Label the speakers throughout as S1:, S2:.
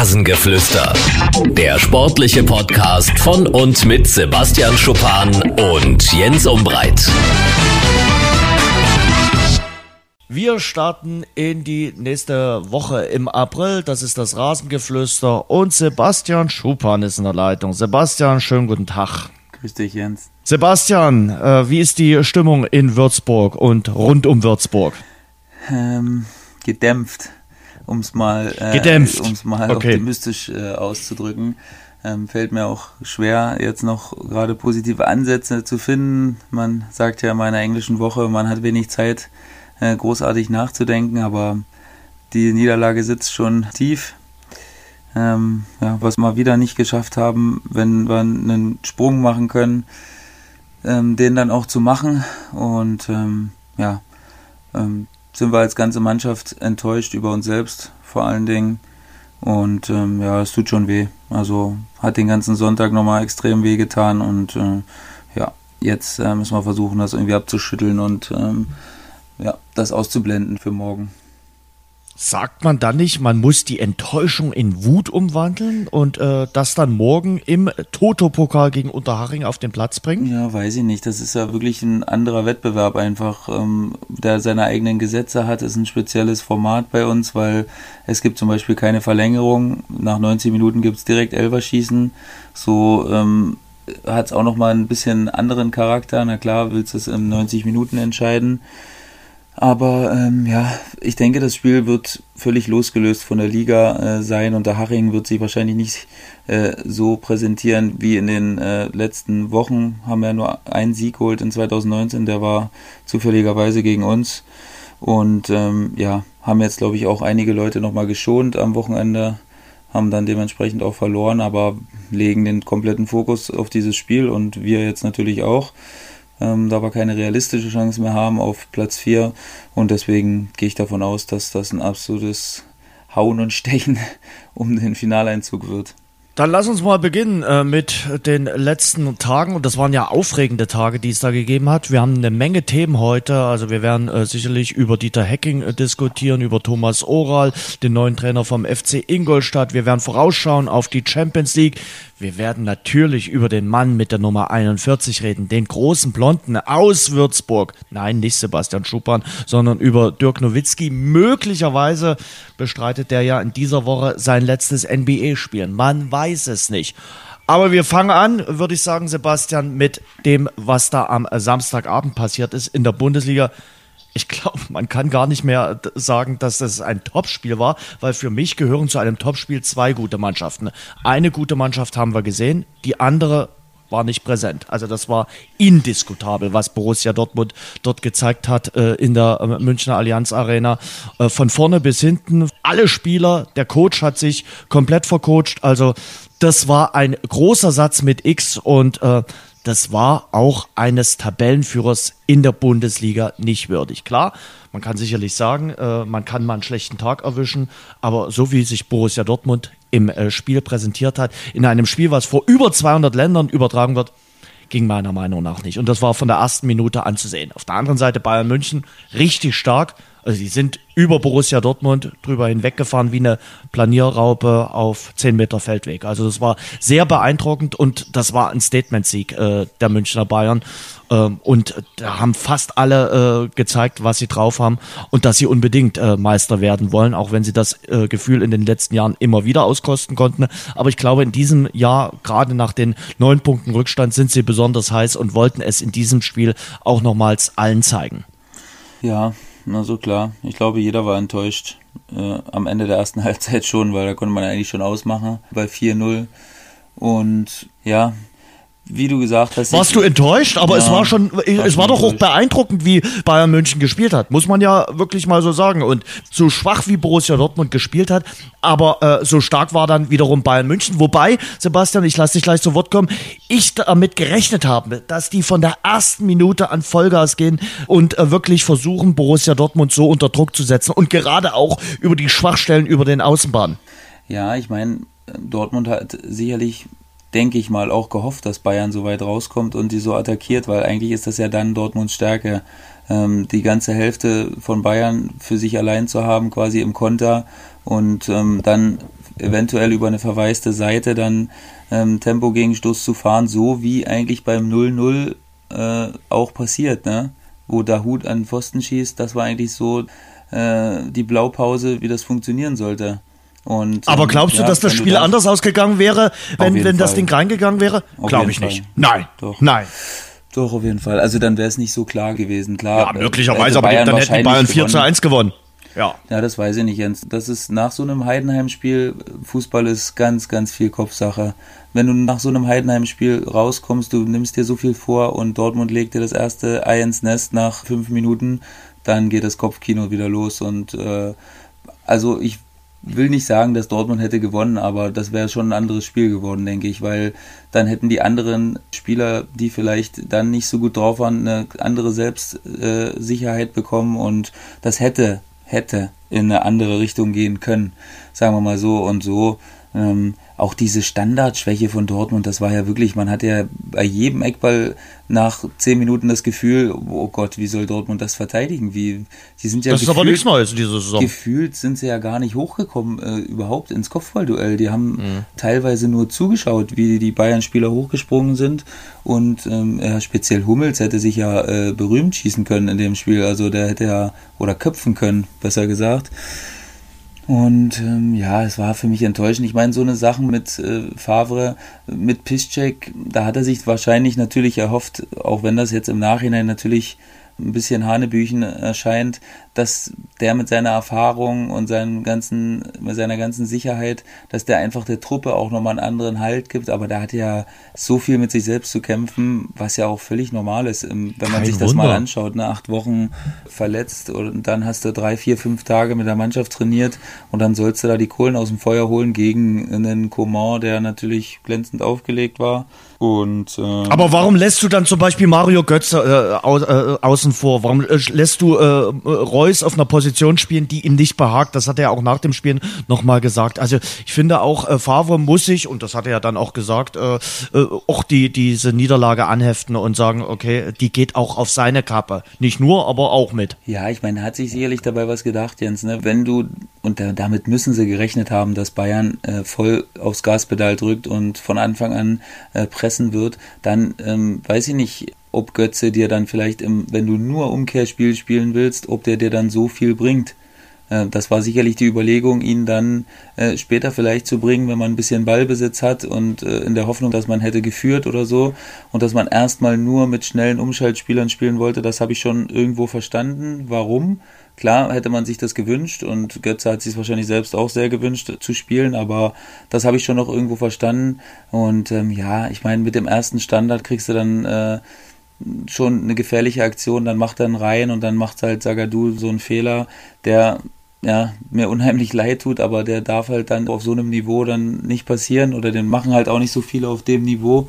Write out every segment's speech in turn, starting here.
S1: Rasengeflüster. Der sportliche Podcast von und mit Sebastian Schuppan und Jens Umbreit.
S2: Wir starten in die nächste Woche im April. Das ist das Rasengeflüster und Sebastian Schuppan ist in der Leitung. Sebastian, schönen guten Tag.
S3: Grüß dich, Jens.
S2: Sebastian, äh, wie ist die Stimmung in Würzburg und rund um Würzburg?
S3: Ähm, gedämpft um es mal,
S2: äh,
S3: um's mal okay. optimistisch äh, auszudrücken. Ähm, fällt mir auch schwer, jetzt noch gerade positive Ansätze zu finden. Man sagt ja in meiner englischen Woche, man hat wenig Zeit, äh, großartig nachzudenken, aber die Niederlage sitzt schon tief. Ähm, ja, was wir wieder nicht geschafft haben, wenn wir einen Sprung machen können, ähm, den dann auch zu machen. Und ähm, ja, ähm, sind wir als ganze Mannschaft enttäuscht über uns selbst vor allen Dingen. Und ähm, ja, es tut schon weh. Also hat den ganzen Sonntag nochmal extrem weh getan und äh, ja, jetzt äh, müssen wir versuchen, das irgendwie abzuschütteln und ähm, ja, das auszublenden für morgen.
S2: Sagt man dann nicht, man muss die Enttäuschung in Wut umwandeln und äh, das dann morgen im Toto-Pokal gegen Unterhaching auf den Platz bringen?
S3: Ja, weiß ich nicht. Das ist ja wirklich ein anderer Wettbewerb einfach, ähm, der seine eigenen Gesetze hat. Ist ein spezielles Format bei uns, weil es gibt zum Beispiel keine Verlängerung. Nach 90 Minuten gibt es direkt Elverschießen. So ähm, hat es auch nochmal ein bisschen anderen Charakter. Na klar, willst du es in 90 Minuten entscheiden. Aber ähm, ja, ich denke, das Spiel wird völlig losgelöst von der Liga äh, sein und der Haching wird sich wahrscheinlich nicht äh, so präsentieren wie in den äh, letzten Wochen. Haben ja nur einen Sieg geholt in 2019, der war zufälligerweise gegen uns. Und ähm, ja, haben jetzt, glaube ich, auch einige Leute nochmal geschont am Wochenende, haben dann dementsprechend auch verloren, aber legen den kompletten Fokus auf dieses Spiel und wir jetzt natürlich auch ähm, da wir keine realistische Chance mehr haben auf Platz 4. Und deswegen gehe ich davon aus, dass das ein absolutes Hauen und Stechen um den Finaleinzug wird.
S2: Dann lass uns mal beginnen äh, mit den letzten Tagen. Und das waren ja aufregende Tage, die es da gegeben hat. Wir haben eine Menge Themen heute. Also wir werden äh, sicherlich über Dieter Hecking äh, diskutieren, über Thomas Oral, den neuen Trainer vom FC Ingolstadt. Wir werden vorausschauen auf die Champions League. Wir werden natürlich über den Mann mit der Nummer 41 reden, den großen Blonden aus Würzburg. Nein, nicht Sebastian Schuppan, sondern über Dirk Nowitzki. Möglicherweise bestreitet der ja in dieser Woche sein letztes NBA-Spiel. Man weiß es nicht. Aber wir fangen an, würde ich sagen, Sebastian, mit dem, was da am Samstagabend passiert ist in der Bundesliga ich glaube, man kann gar nicht mehr sagen, dass das ein Topspiel war, weil für mich gehören zu einem Topspiel zwei gute Mannschaften. Eine gute Mannschaft haben wir gesehen, die andere war nicht präsent. Also das war indiskutabel, was Borussia Dortmund dort gezeigt hat äh, in der äh, Münchner Allianz Arena. Äh, von vorne bis hinten, alle Spieler, der Coach hat sich komplett vercoacht. Also das war ein großer Satz mit X und äh, das war auch eines Tabellenführers in der Bundesliga nicht würdig. Klar, man kann sicherlich sagen, äh, man kann mal einen schlechten Tag erwischen, aber so wie sich Borussia Dortmund im äh, Spiel präsentiert hat, in einem Spiel, was vor über 200 Ländern übertragen wird, ging meiner Meinung nach nicht. Und das war von der ersten Minute anzusehen. Auf der anderen Seite Bayern München richtig stark, also die sind über Borussia Dortmund drüber hinweggefahren wie eine Planierraupe auf 10 Meter Feldweg. Also das war sehr beeindruckend und das war ein Statement-Sieg äh, der Münchner Bayern. Ähm, und da haben fast alle äh, gezeigt, was sie drauf haben und dass sie unbedingt äh, Meister werden wollen, auch wenn sie das äh, Gefühl in den letzten Jahren immer wieder auskosten konnten. Aber ich glaube, in diesem Jahr, gerade nach den neun Punkten Rückstand, sind sie besonders heiß und wollten es in diesem Spiel auch nochmals allen zeigen.
S3: Ja, na so klar. Ich glaube, jeder war enttäuscht. Äh, am Ende der ersten Halbzeit schon, weil da konnte man eigentlich schon ausmachen bei 4-0. Und ja, wie du gesagt hast.
S2: Warst du enttäuscht? Aber ja, es war schon, es war doch auch beeindruckend, wie Bayern München gespielt hat. Muss man ja wirklich mal so sagen. Und so schwach wie Borussia Dortmund gespielt hat, aber äh, so stark war dann wiederum Bayern München. Wobei, Sebastian, ich lasse dich gleich zu Wort kommen, ich damit gerechnet habe, dass die von der ersten Minute an Vollgas gehen und äh, wirklich versuchen, Borussia Dortmund so unter Druck zu setzen. Und gerade auch über die Schwachstellen über den Außenbahnen.
S3: Ja, ich meine, Dortmund hat sicherlich denke ich mal, auch gehofft, dass Bayern so weit rauskommt und die so attackiert, weil eigentlich ist das ja dann Dortmunds Stärke, ähm, die ganze Hälfte von Bayern für sich allein zu haben, quasi im Konter und ähm, dann eventuell über eine verwaiste Seite dann ähm, Tempo-Gegenstoß zu fahren, so wie eigentlich beim 0-0 äh, auch passiert, ne? wo Dahut an den Pfosten schießt. Das war eigentlich so äh, die Blaupause, wie das funktionieren sollte. Und,
S2: Aber ähm, glaubst du, ja, dass das Spiel das anders ausgegangen wäre, wenn, wenn das Ding reingegangen wäre? Glaube ich Fall. nicht. Nein. Doch. Nein.
S3: Doch, auf jeden Fall. Also dann wäre es nicht so klar gewesen. Klar,
S2: ja, möglicherweise, aber dann hätten die Bayern 4 zu 1 gewonnen.
S3: Ja. Ja, das weiß ich nicht, Jens. Das ist nach so einem Heidenheim-Spiel, Fußball ist ganz, ganz viel Kopfsache. Wenn du nach so einem Heidenheim-Spiel rauskommst, du nimmst dir so viel vor und Dortmund legt dir das erste Ei ins Nest nach fünf Minuten, dann geht das Kopfkino wieder los und äh, also ich will nicht sagen, dass Dortmund hätte gewonnen, aber das wäre schon ein anderes Spiel geworden, denke ich, weil dann hätten die anderen Spieler, die vielleicht dann nicht so gut drauf waren, eine andere Selbstsicherheit bekommen und das hätte, hätte in eine andere Richtung gehen können, sagen wir mal so und so. Ähm, auch diese Standardschwäche von Dortmund, das war ja wirklich, man hat ja bei jedem Eckball nach zehn Minuten das Gefühl, oh Gott, wie soll Dortmund das verteidigen? Wie, die sind ja
S2: das gefühlt, ist aber nichts Neues in dieser Saison.
S3: Gefühlt sind sie ja gar nicht hochgekommen, äh, überhaupt ins Kopfballduell. Die haben mhm. teilweise nur zugeschaut, wie die Bayern-Spieler hochgesprungen sind. Und ähm, ja, speziell Hummels hätte sich ja äh, berühmt schießen können in dem Spiel. Also der hätte ja, oder köpfen können, besser gesagt. Und ähm, ja, es war für mich enttäuschend. Ich meine, so eine Sache mit äh, Favre, mit Piszczek, da hat er sich wahrscheinlich natürlich erhofft, auch wenn das jetzt im Nachhinein natürlich ein bisschen Hanebüchen erscheint, dass der mit seiner Erfahrung und seinem ganzen, mit seiner ganzen Sicherheit, dass der einfach der Truppe auch nochmal einen anderen Halt gibt. Aber der hat ja so viel mit sich selbst zu kämpfen, was ja auch völlig normal ist, wenn man Kein sich das Wunder. mal anschaut. Ne? Acht Wochen verletzt und dann hast du drei, vier, fünf Tage mit der Mannschaft trainiert und dann sollst du da die Kohlen aus dem Feuer holen gegen einen Coman, der natürlich glänzend aufgelegt war. Und, äh,
S2: Aber warum lässt du dann zum Beispiel Mario Götze äh, au, äh, außen vor? Warum äh, lässt du äh, Reus auf einer Position spielen, die ihm nicht behagt? Das hat er auch nach dem Spielen nochmal gesagt. Also ich finde auch, äh, Favre muss sich, und das hat er ja dann auch gesagt, äh, äh, auch die, diese Niederlage anheften und sagen, okay, die geht auch auf seine Kappe. Nicht nur, aber auch mit.
S3: Ja, ich meine, hat sich sicherlich dabei was gedacht, Jens. Ne? Wenn du, und damit müssen sie gerechnet haben, dass Bayern äh, voll aufs Gaspedal drückt und von Anfang an äh, pressen wird, dann ähm, weiß ich nicht, ob Götze dir dann vielleicht, im, wenn du nur Umkehrspiel spielen willst, ob der dir dann so viel bringt. Äh, das war sicherlich die Überlegung, ihn dann äh, später vielleicht zu bringen, wenn man ein bisschen Ballbesitz hat und äh, in der Hoffnung, dass man hätte geführt oder so und dass man erstmal nur mit schnellen Umschaltspielern spielen wollte. Das habe ich schon irgendwo verstanden. Warum? Klar hätte man sich das gewünscht und Götze hat sich wahrscheinlich selbst auch sehr gewünscht zu spielen, aber das habe ich schon noch irgendwo verstanden. Und ähm, ja, ich meine, mit dem ersten Standard kriegst du dann äh, schon eine gefährliche Aktion, dann macht er einen rein und dann macht halt Sagadu so einen Fehler, der ja, mir unheimlich leid tut, aber der darf halt dann auf so einem Niveau dann nicht passieren oder den machen halt auch nicht so viele auf dem Niveau.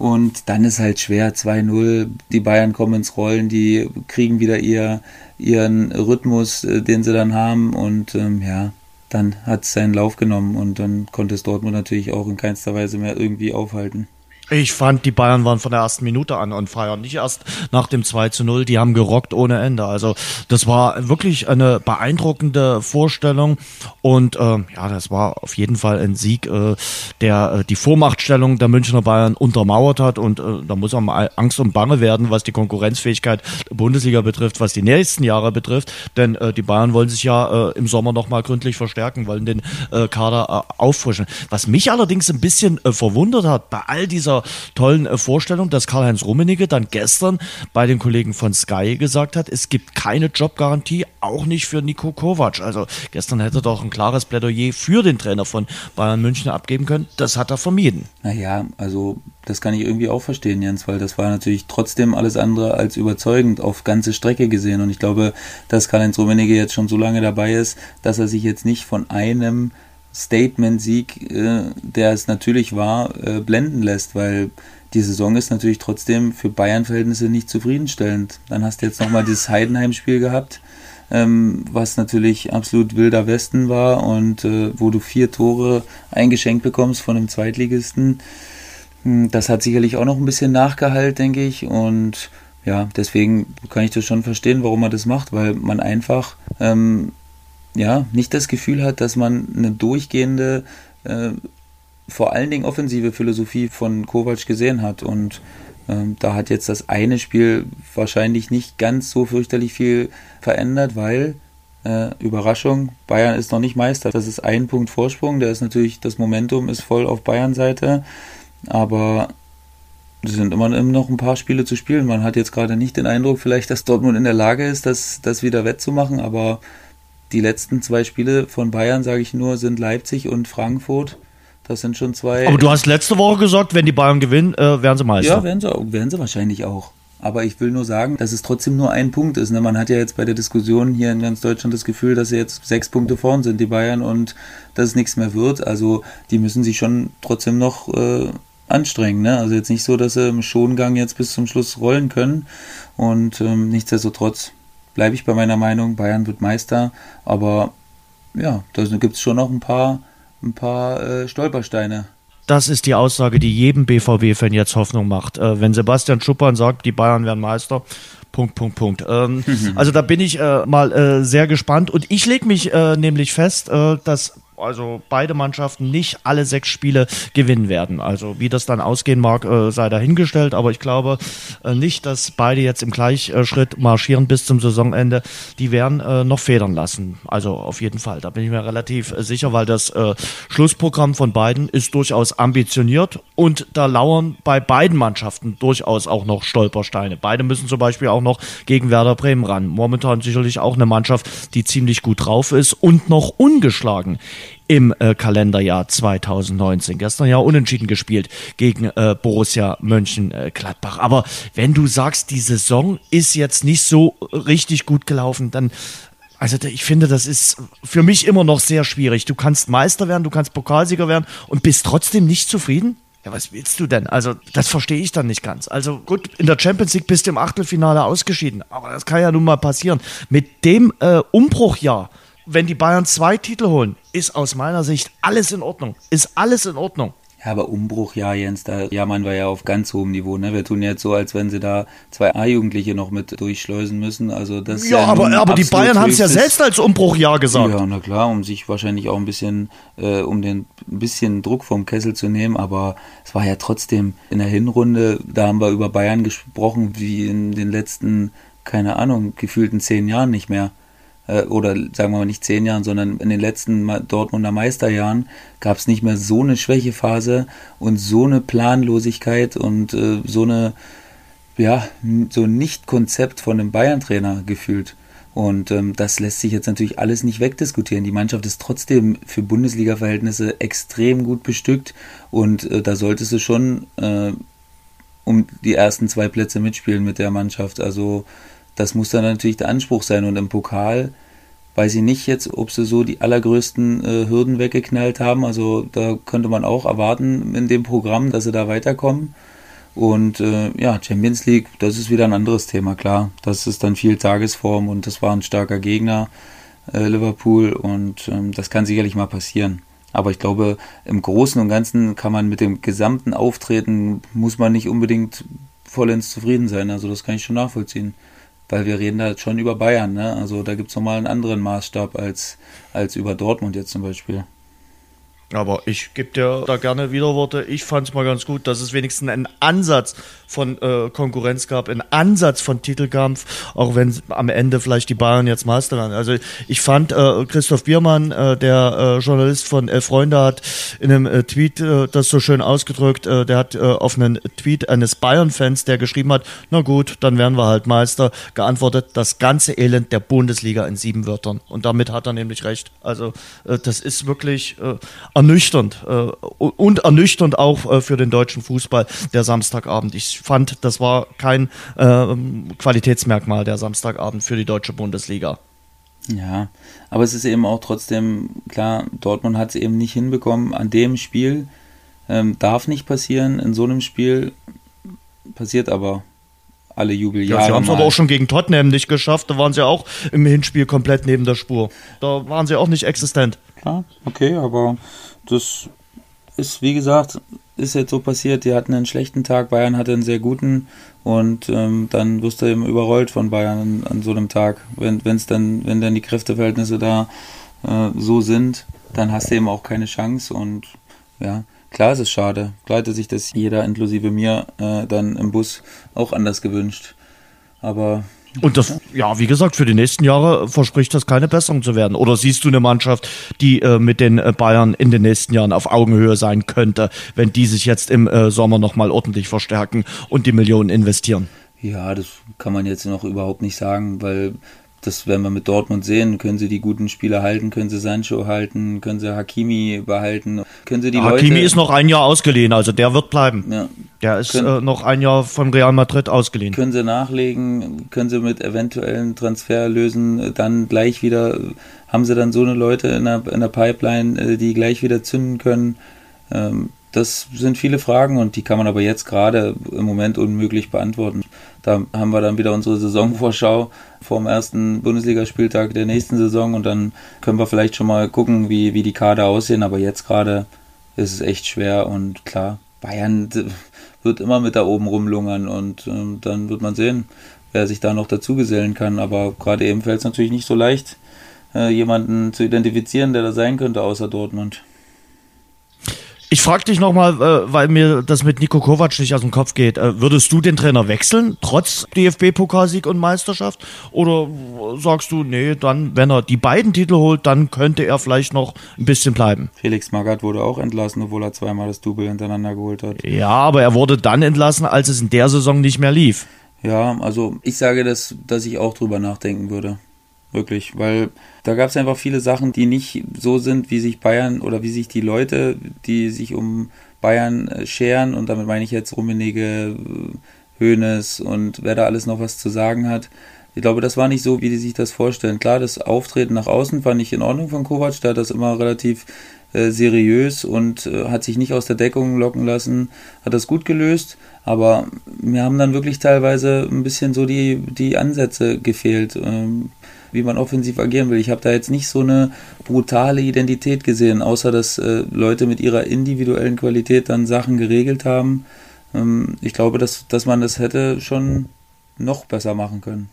S3: Und dann ist halt schwer, 2-0, die Bayern kommen ins Rollen, die kriegen wieder ihr, ihren Rhythmus, äh, den sie dann haben und ähm, ja, dann hat es seinen Lauf genommen und dann konnte es Dortmund natürlich auch in keinster Weise mehr irgendwie aufhalten.
S2: Ich fand, die Bayern waren von der ersten Minute an on fire. Nicht erst nach dem 2 zu 0. Die haben gerockt ohne Ende. Also das war wirklich eine beeindruckende Vorstellung. Und äh, ja, das war auf jeden Fall ein Sieg, äh, der äh, die Vormachtstellung der Münchner Bayern untermauert hat. Und äh, da muss auch mal Angst und Bange werden, was die Konkurrenzfähigkeit der Bundesliga betrifft, was die nächsten Jahre betrifft. Denn äh, die Bayern wollen sich ja äh, im Sommer nochmal gründlich verstärken, wollen den äh, Kader äh, auffrischen. Was mich allerdings ein bisschen äh, verwundert hat, bei all dieser tollen äh, Vorstellung, dass Karl-Heinz Rummenigge dann gestern bei den Kollegen von Sky gesagt hat, es gibt keine Jobgarantie, auch nicht für Nico Kovac. Also gestern hätte er doch ein klares Plädoyer für den Trainer von Bayern München abgeben können. Das hat er vermieden.
S3: Naja, also das kann ich irgendwie auch verstehen, Jens, weil das war natürlich trotzdem alles andere als überzeugend auf ganze Strecke gesehen. Und ich glaube, dass Karl-Heinz Rummenigge jetzt schon so lange dabei ist, dass er sich jetzt nicht von einem Statement-Sieg, äh, der es natürlich war, äh, blenden lässt, weil die Saison ist natürlich trotzdem für Bayern-Verhältnisse nicht zufriedenstellend. Dann hast du jetzt nochmal dieses Heidenheim-Spiel gehabt, ähm, was natürlich absolut wilder Westen war und äh, wo du vier Tore eingeschenkt bekommst von einem Zweitligisten. Hm, das hat sicherlich auch noch ein bisschen Nachgehalt, denke ich. Und ja, deswegen kann ich das schon verstehen, warum man das macht, weil man einfach ähm, ja, nicht das Gefühl hat, dass man eine durchgehende, äh, vor allen Dingen offensive Philosophie von Kovac gesehen hat. Und ähm, da hat jetzt das eine Spiel wahrscheinlich nicht ganz so fürchterlich viel verändert, weil äh, Überraschung, Bayern ist noch nicht Meister. Das ist ein Punkt Vorsprung. Der ist natürlich, das Momentum ist voll auf Bayern-Seite. Aber es sind immer noch ein paar Spiele zu spielen. Man hat jetzt gerade nicht den Eindruck, vielleicht, dass Dortmund in der Lage ist, das, das wieder wettzumachen. Aber die letzten zwei Spiele von Bayern, sage ich nur, sind Leipzig und Frankfurt. Das sind schon zwei.
S2: Aber du hast letzte Woche gesagt, wenn die Bayern gewinnen, äh, werden sie Meister.
S3: Ja, werden sie, werden sie wahrscheinlich auch. Aber ich will nur sagen, dass es trotzdem nur ein Punkt ist. Ne? Man hat ja jetzt bei der Diskussion hier in ganz Deutschland das Gefühl, dass sie jetzt sechs Punkte vorn sind, die Bayern, und dass es nichts mehr wird. Also die müssen sich schon trotzdem noch äh, anstrengen. Ne? Also jetzt nicht so, dass sie im Schongang jetzt bis zum Schluss rollen können. Und ähm, nichtsdestotrotz bleibe ich bei meiner Meinung, Bayern wird Meister. Aber ja, da gibt es schon noch ein paar, ein paar äh, Stolpersteine.
S2: Das ist die Aussage, die jedem BVB-Fan jetzt Hoffnung macht. Äh, wenn Sebastian Schuppern sagt, die Bayern werden Meister, Punkt, Punkt, Punkt. Ähm, also da bin ich äh, mal äh, sehr gespannt und ich lege mich äh, nämlich fest, äh, dass also beide Mannschaften nicht alle sechs Spiele gewinnen werden. Also wie das dann ausgehen mag, äh, sei dahingestellt, aber ich glaube äh, nicht, dass beide jetzt im Gleichschritt marschieren bis zum Saisonende. Die werden äh, noch federn lassen. Also auf jeden Fall. Da bin ich mir relativ sicher, weil das Schlussprogramm von beiden ist durchaus ambitioniert und da lauern bei beiden Mannschaften durchaus auch noch Stolpersteine. Beide müssen zum Beispiel auch noch gegen Werder Bremen ran. Momentan sicherlich auch eine Mannschaft, die ziemlich gut drauf ist und noch ungeschlagen im äh, Kalenderjahr 2019. Gestern ja unentschieden gespielt gegen äh, Borussia Mönchengladbach. Aber wenn du sagst, die Saison ist jetzt nicht so richtig gut gelaufen, dann also ich finde, das ist für mich immer noch sehr schwierig. Du kannst Meister werden, du kannst Pokalsieger werden und bist trotzdem nicht zufrieden? Ja, was willst du denn? Also, das verstehe ich dann nicht ganz. Also, gut, in der Champions League bist du im Achtelfinale ausgeschieden, aber das kann ja nun mal passieren. Mit dem äh, Umbruchjahr, wenn die Bayern zwei Titel holen, ist aus meiner Sicht alles in Ordnung. Ist alles in Ordnung.
S3: Ja, aber Umbruch, ja, Jens, da jammern wir ja auf ganz hohem Niveau. Ne? Wir tun jetzt so, als wenn sie da zwei A-Jugendliche noch mit durchschleusen müssen. Also das
S2: ja, ja aber, aber die Bayern haben es ja selbst als Umbruchjahr gesagt.
S3: Ja, na klar, um sich wahrscheinlich auch ein bisschen, äh, um den ein bisschen Druck vom Kessel zu nehmen. Aber es war ja trotzdem in der Hinrunde, da haben wir über Bayern gesprochen, wie in den letzten, keine Ahnung, gefühlten zehn Jahren nicht mehr. Äh, oder sagen wir mal nicht zehn Jahren, sondern in den letzten Dortmunder Meisterjahren gab es nicht mehr so eine Schwächephase und so eine Planlosigkeit und äh, so eine ja so ein Nicht-Konzept von einem Bayern-Trainer gefühlt. Und ähm, das lässt sich jetzt natürlich alles nicht wegdiskutieren. Die Mannschaft ist trotzdem für Bundesliga-Verhältnisse extrem gut bestückt und äh, da solltest du schon äh, um die ersten zwei Plätze mitspielen mit der Mannschaft. Also das muss dann natürlich der Anspruch sein. Und im Pokal weiß ich nicht jetzt, ob sie so die allergrößten äh, Hürden weggeknallt haben. Also da könnte man auch erwarten in dem Programm, dass sie da weiterkommen. Und äh, ja, Champions League, das ist wieder ein anderes Thema, klar. Das ist dann viel Tagesform und das war ein starker Gegner, äh, Liverpool, und ähm, das kann sicherlich mal passieren. Aber ich glaube, im Großen und Ganzen kann man mit dem gesamten Auftreten, muss man nicht unbedingt vollends zufrieden sein. Also das kann ich schon nachvollziehen weil wir reden da jetzt schon über Bayern, ne? Also da gibt es nochmal einen anderen Maßstab als, als über Dortmund jetzt zum Beispiel.
S2: Aber ich gebe dir da gerne Widerworte. Ich fand es mal ganz gut, dass es wenigstens einen Ansatz von äh, Konkurrenz gab, einen Ansatz von Titelkampf, auch wenn am Ende vielleicht die Bayern jetzt Meister waren. Also ich fand, äh, Christoph Biermann, äh, der äh, Journalist von Elf Freunde, hat in einem äh, Tweet äh, das so schön ausgedrückt, äh, der hat äh, auf einen Tweet eines Bayern-Fans, der geschrieben hat, na gut, dann werden wir halt Meister, geantwortet, das ganze Elend der Bundesliga in sieben Wörtern. Und damit hat er nämlich recht. Also äh, das ist wirklich äh, ernüchternd äh, und ernüchternd auch äh, für den deutschen Fußball der Samstagabend. Ich fand, das war kein äh, Qualitätsmerkmal der Samstagabend für die deutsche Bundesliga.
S3: Ja, aber es ist eben auch trotzdem klar, Dortmund hat es eben nicht hinbekommen. An dem Spiel ähm, darf nicht passieren, in so einem Spiel passiert aber alle Jubeljahre.
S2: Ja, sie haben es aber auch schon gegen Tottenham nicht geschafft. Da waren sie auch im Hinspiel komplett neben der Spur. Da waren sie auch nicht existent.
S3: Klar, okay, aber das ist, wie gesagt, ist jetzt so passiert, die hatten einen schlechten Tag, Bayern hatte einen sehr guten und ähm, dann wirst du eben überrollt von Bayern an, an so einem Tag. Wenn es dann, wenn dann die Kräfteverhältnisse da äh, so sind, dann hast du eben auch keine Chance und ja, klar ist es schade. Klar hätte sich das jeder, inklusive mir, äh, dann im Bus auch anders gewünscht. Aber
S2: und das, ja, wie gesagt, für die nächsten Jahre verspricht das keine Besserung zu werden. Oder siehst du eine Mannschaft, die äh, mit den äh, Bayern in den nächsten Jahren auf Augenhöhe sein könnte, wenn die sich jetzt im äh, Sommer nochmal ordentlich verstärken und die Millionen investieren?
S3: Ja, das kann man jetzt noch überhaupt nicht sagen, weil das werden wir mit Dortmund sehen. Können sie die guten Spieler halten? Können sie Sancho halten? Können sie Hakimi behalten? Können sie die
S2: Hakimi
S3: Leute
S2: ist noch ein Jahr ausgeliehen, also der wird bleiben.
S3: Ja.
S2: Der ist
S3: Können-
S2: äh, noch ein Jahr von Real Madrid ausgeliehen.
S3: können sie nachlegen? Können sie mit eventuellen Transferlösen dann gleich wieder, haben sie dann so eine Leute in der, in der Pipeline, äh, die gleich wieder zünden können? Ähm, Das sind viele Fragen und die kann man aber jetzt gerade im Moment unmöglich beantworten. Da haben wir dann wieder unsere Saisonvorschau vor dem ersten Bundesligaspieltag der nächsten Saison und dann können wir vielleicht schon mal gucken, wie, wie die Kader aussehen. Aber jetzt gerade ist es echt schwer und klar, Bayern wird immer mit da oben rumlungern und ähm, dann wird man sehen, wer sich da noch dazugesellen kann. Aber gerade eben fällt es natürlich nicht so leicht, äh, jemanden zu identifizieren, der da sein könnte, außer Dortmund.
S2: Ich frage dich nochmal, äh, weil mir das mit Nico Kovac nicht aus dem Kopf geht. Äh, würdest du den Trainer wechseln, trotz DFB-Pokalsieg und Meisterschaft? Oder sagst du, nee, dann, wenn er die beiden Titel holt, dann könnte er vielleicht noch ein bisschen bleiben?
S3: Felix Magath wurde auch entlassen, obwohl er zweimal das Double hintereinander geholt hat.
S2: Ja, aber er wurde dann entlassen, als es in der Saison nicht mehr lief.
S3: Ja, also ich sage, dass, dass ich auch drüber nachdenken würde. Wirklich, weil da gab es einfach viele Sachen, die nicht so sind, wie sich Bayern oder wie sich die Leute, die sich um Bayern äh, scheren, und damit meine ich jetzt Rummenigge, äh, Hoeneß und wer da alles noch was zu sagen hat. Ich glaube, das war nicht so, wie die sich das vorstellen. Klar, das Auftreten nach außen fand ich in Ordnung von Kovac, der hat das immer relativ äh, seriös und äh, hat sich nicht aus der Deckung locken lassen, hat das gut gelöst, aber mir haben dann wirklich teilweise ein bisschen so die, die Ansätze gefehlt, ähm, wie man offensiv agieren will. Ich habe da jetzt nicht so eine brutale Identität gesehen, außer dass äh, Leute mit ihrer individuellen Qualität dann Sachen geregelt haben. Ähm, ich glaube, dass, dass man das hätte schon noch besser machen können.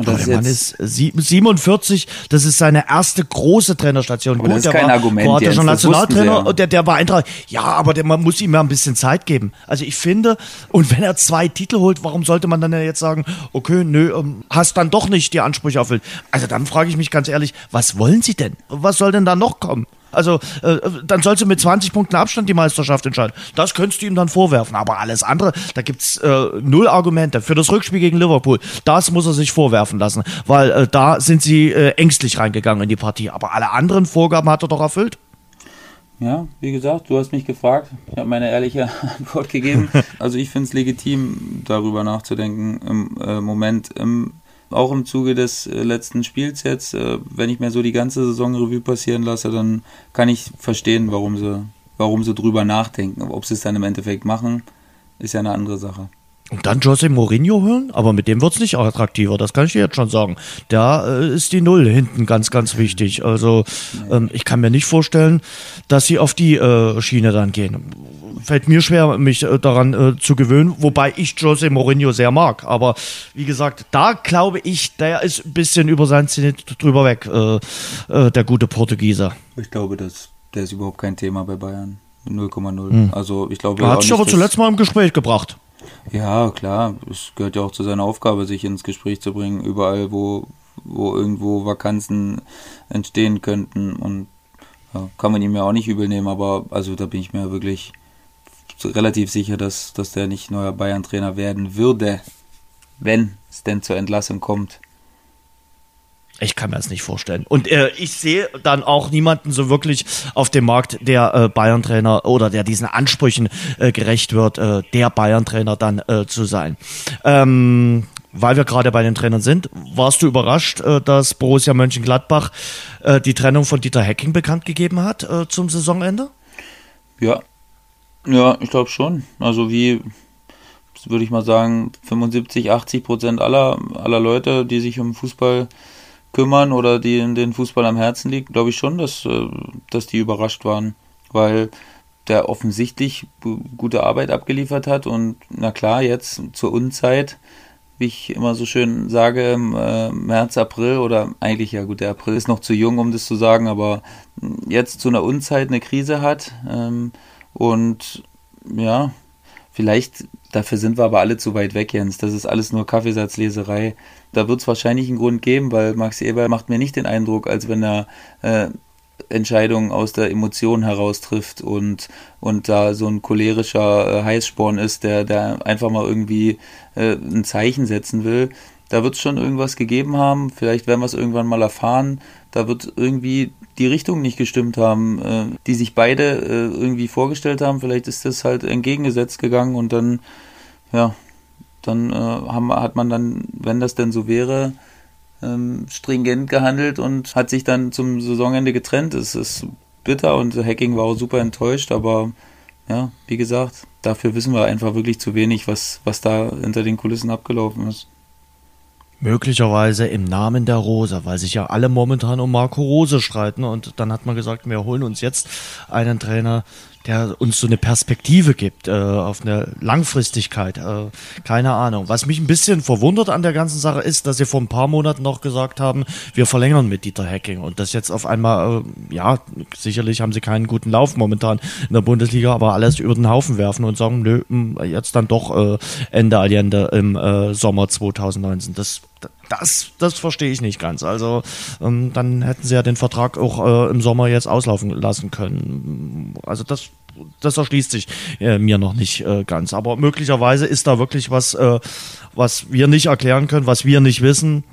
S3: Und das
S2: der Mann ist sie- 47, das ist seine erste große Trainerstation.
S3: Aber das ist
S2: der
S3: kein
S2: war
S3: Argument, das wussten sie
S2: Nationaltrainer und der, der war Eintracht. Ja, aber der, man muss ihm ja ein bisschen Zeit geben. Also ich finde, und wenn er zwei Titel holt, warum sollte man dann ja jetzt sagen, okay, nö, ähm, hast dann doch nicht die Ansprüche erfüllt. Also dann frage ich mich ganz ehrlich, was wollen Sie denn? Was soll denn da noch kommen? Also, äh, dann sollst du mit 20 Punkten Abstand die Meisterschaft entscheiden. Das könntest du ihm dann vorwerfen. Aber alles andere, da gibt's äh, null Argumente. Für das Rückspiel gegen Liverpool, das muss er sich vorwerfen lassen. Weil äh, da sind sie äh, ängstlich reingegangen in die Partie. Aber alle anderen Vorgaben hat er doch erfüllt.
S3: Ja, wie gesagt, du hast mich gefragt. Ich habe meine ehrliche Antwort gegeben. Also ich finde es legitim, darüber nachzudenken im äh, Moment. Im, auch im Zuge des äh, letzten Spiels jetzt, äh, wenn ich mir so die ganze Saisonrevue passieren lasse, dann kann ich verstehen, warum sie, warum sie drüber nachdenken. Ob sie es dann im Endeffekt machen, ist ja eine andere Sache.
S2: Und dann Jose Mourinho hören? Aber mit dem wird's nicht attraktiver, das kann ich dir jetzt schon sagen. Da äh, ist die Null hinten ganz, ganz wichtig. Also ähm, ich kann mir nicht vorstellen, dass sie auf die äh, Schiene dann gehen. Fällt mir schwer, mich äh, daran äh, zu gewöhnen, wobei ich Jose Mourinho sehr mag. Aber wie gesagt, da glaube ich, der ist ein bisschen über sein Zenit drüber weg, äh, äh, der gute Portugieser.
S3: Ich glaube, dass der ist überhaupt kein Thema bei Bayern. 0,0. Also ich glaube
S2: Er hat sich aber zuletzt mal im Gespräch gebracht.
S3: Ja, klar. Es gehört ja auch zu seiner Aufgabe, sich ins Gespräch zu bringen, überall, wo, wo irgendwo Vakanzen entstehen könnten. Und ja, kann man ihm ja auch nicht übel nehmen, aber also da bin ich mir wirklich relativ sicher, dass, dass der nicht neuer Bayern-Trainer werden würde, wenn es denn zur Entlassung kommt.
S2: Ich kann mir das nicht vorstellen. Und äh, ich sehe dann auch niemanden so wirklich auf dem Markt, der äh, Bayern-Trainer oder der diesen Ansprüchen äh, gerecht wird, äh, der Bayern-Trainer dann äh, zu sein. Ähm, weil wir gerade bei den Trainern sind, warst du überrascht, äh, dass Borussia Mönchengladbach äh, die Trennung von Dieter Hecking bekannt gegeben hat äh, zum Saisonende?
S3: Ja, ja, ich glaube schon. Also wie würde ich mal sagen, 75, 80 Prozent aller, aller Leute, die sich um Fußball kümmern oder die in den Fußball am Herzen liegt, glaube ich schon, dass, äh, dass die überrascht waren. Weil der offensichtlich gute Arbeit abgeliefert hat und na klar, jetzt zur Unzeit, wie ich immer so schön sage, äh, März, April oder eigentlich ja gut, der April ist noch zu jung, um das zu sagen, aber jetzt zu einer Unzeit eine Krise hat ähm, und ja, vielleicht, dafür sind wir aber alle zu weit weg, Jens. Das ist alles nur Kaffeesatzleserei. Da wird es wahrscheinlich einen Grund geben, weil Max Eber macht mir nicht den Eindruck, als wenn er äh, Entscheidungen aus der Emotion heraus trifft und, und da so ein cholerischer äh, Heißsporn ist, der, der einfach mal irgendwie äh, ein Zeichen setzen will. Da wird es schon irgendwas gegeben haben, vielleicht werden wir es irgendwann mal erfahren. Da wird irgendwie die Richtung nicht gestimmt haben, äh, die sich beide äh, irgendwie vorgestellt haben. Vielleicht ist das halt entgegengesetzt gegangen und dann, ja, dann äh, haben, hat man dann, wenn das denn so wäre, ähm, stringent gehandelt und hat sich dann zum Saisonende getrennt. Es ist bitter und Hacking war auch super enttäuscht, aber ja, wie gesagt, dafür wissen wir einfach wirklich zu wenig, was, was da hinter den Kulissen abgelaufen ist.
S2: Möglicherweise im Namen der Rose, weil sich ja alle momentan um Marco Rose streiten. Und dann hat man gesagt, wir holen uns jetzt einen Trainer, der uns so eine Perspektive gibt, äh, auf eine Langfristigkeit. Äh, keine Ahnung. Was mich ein bisschen verwundert an der ganzen Sache ist, dass sie vor ein paar Monaten noch gesagt haben, wir verlängern mit Dieter Hacking und das jetzt auf einmal, äh, ja, sicherlich haben sie keinen guten Lauf momentan in der Bundesliga, aber alles über den Haufen werfen und sagen, nö, jetzt dann doch äh, Ende Allende im äh, Sommer 2019. Das das, das verstehe ich nicht ganz. Also ähm, dann hätten sie ja den Vertrag auch äh, im Sommer jetzt auslaufen lassen können. Also das, das erschließt sich äh, mir noch nicht äh, ganz. Aber möglicherweise ist da wirklich was, äh, was wir nicht erklären können, was wir nicht wissen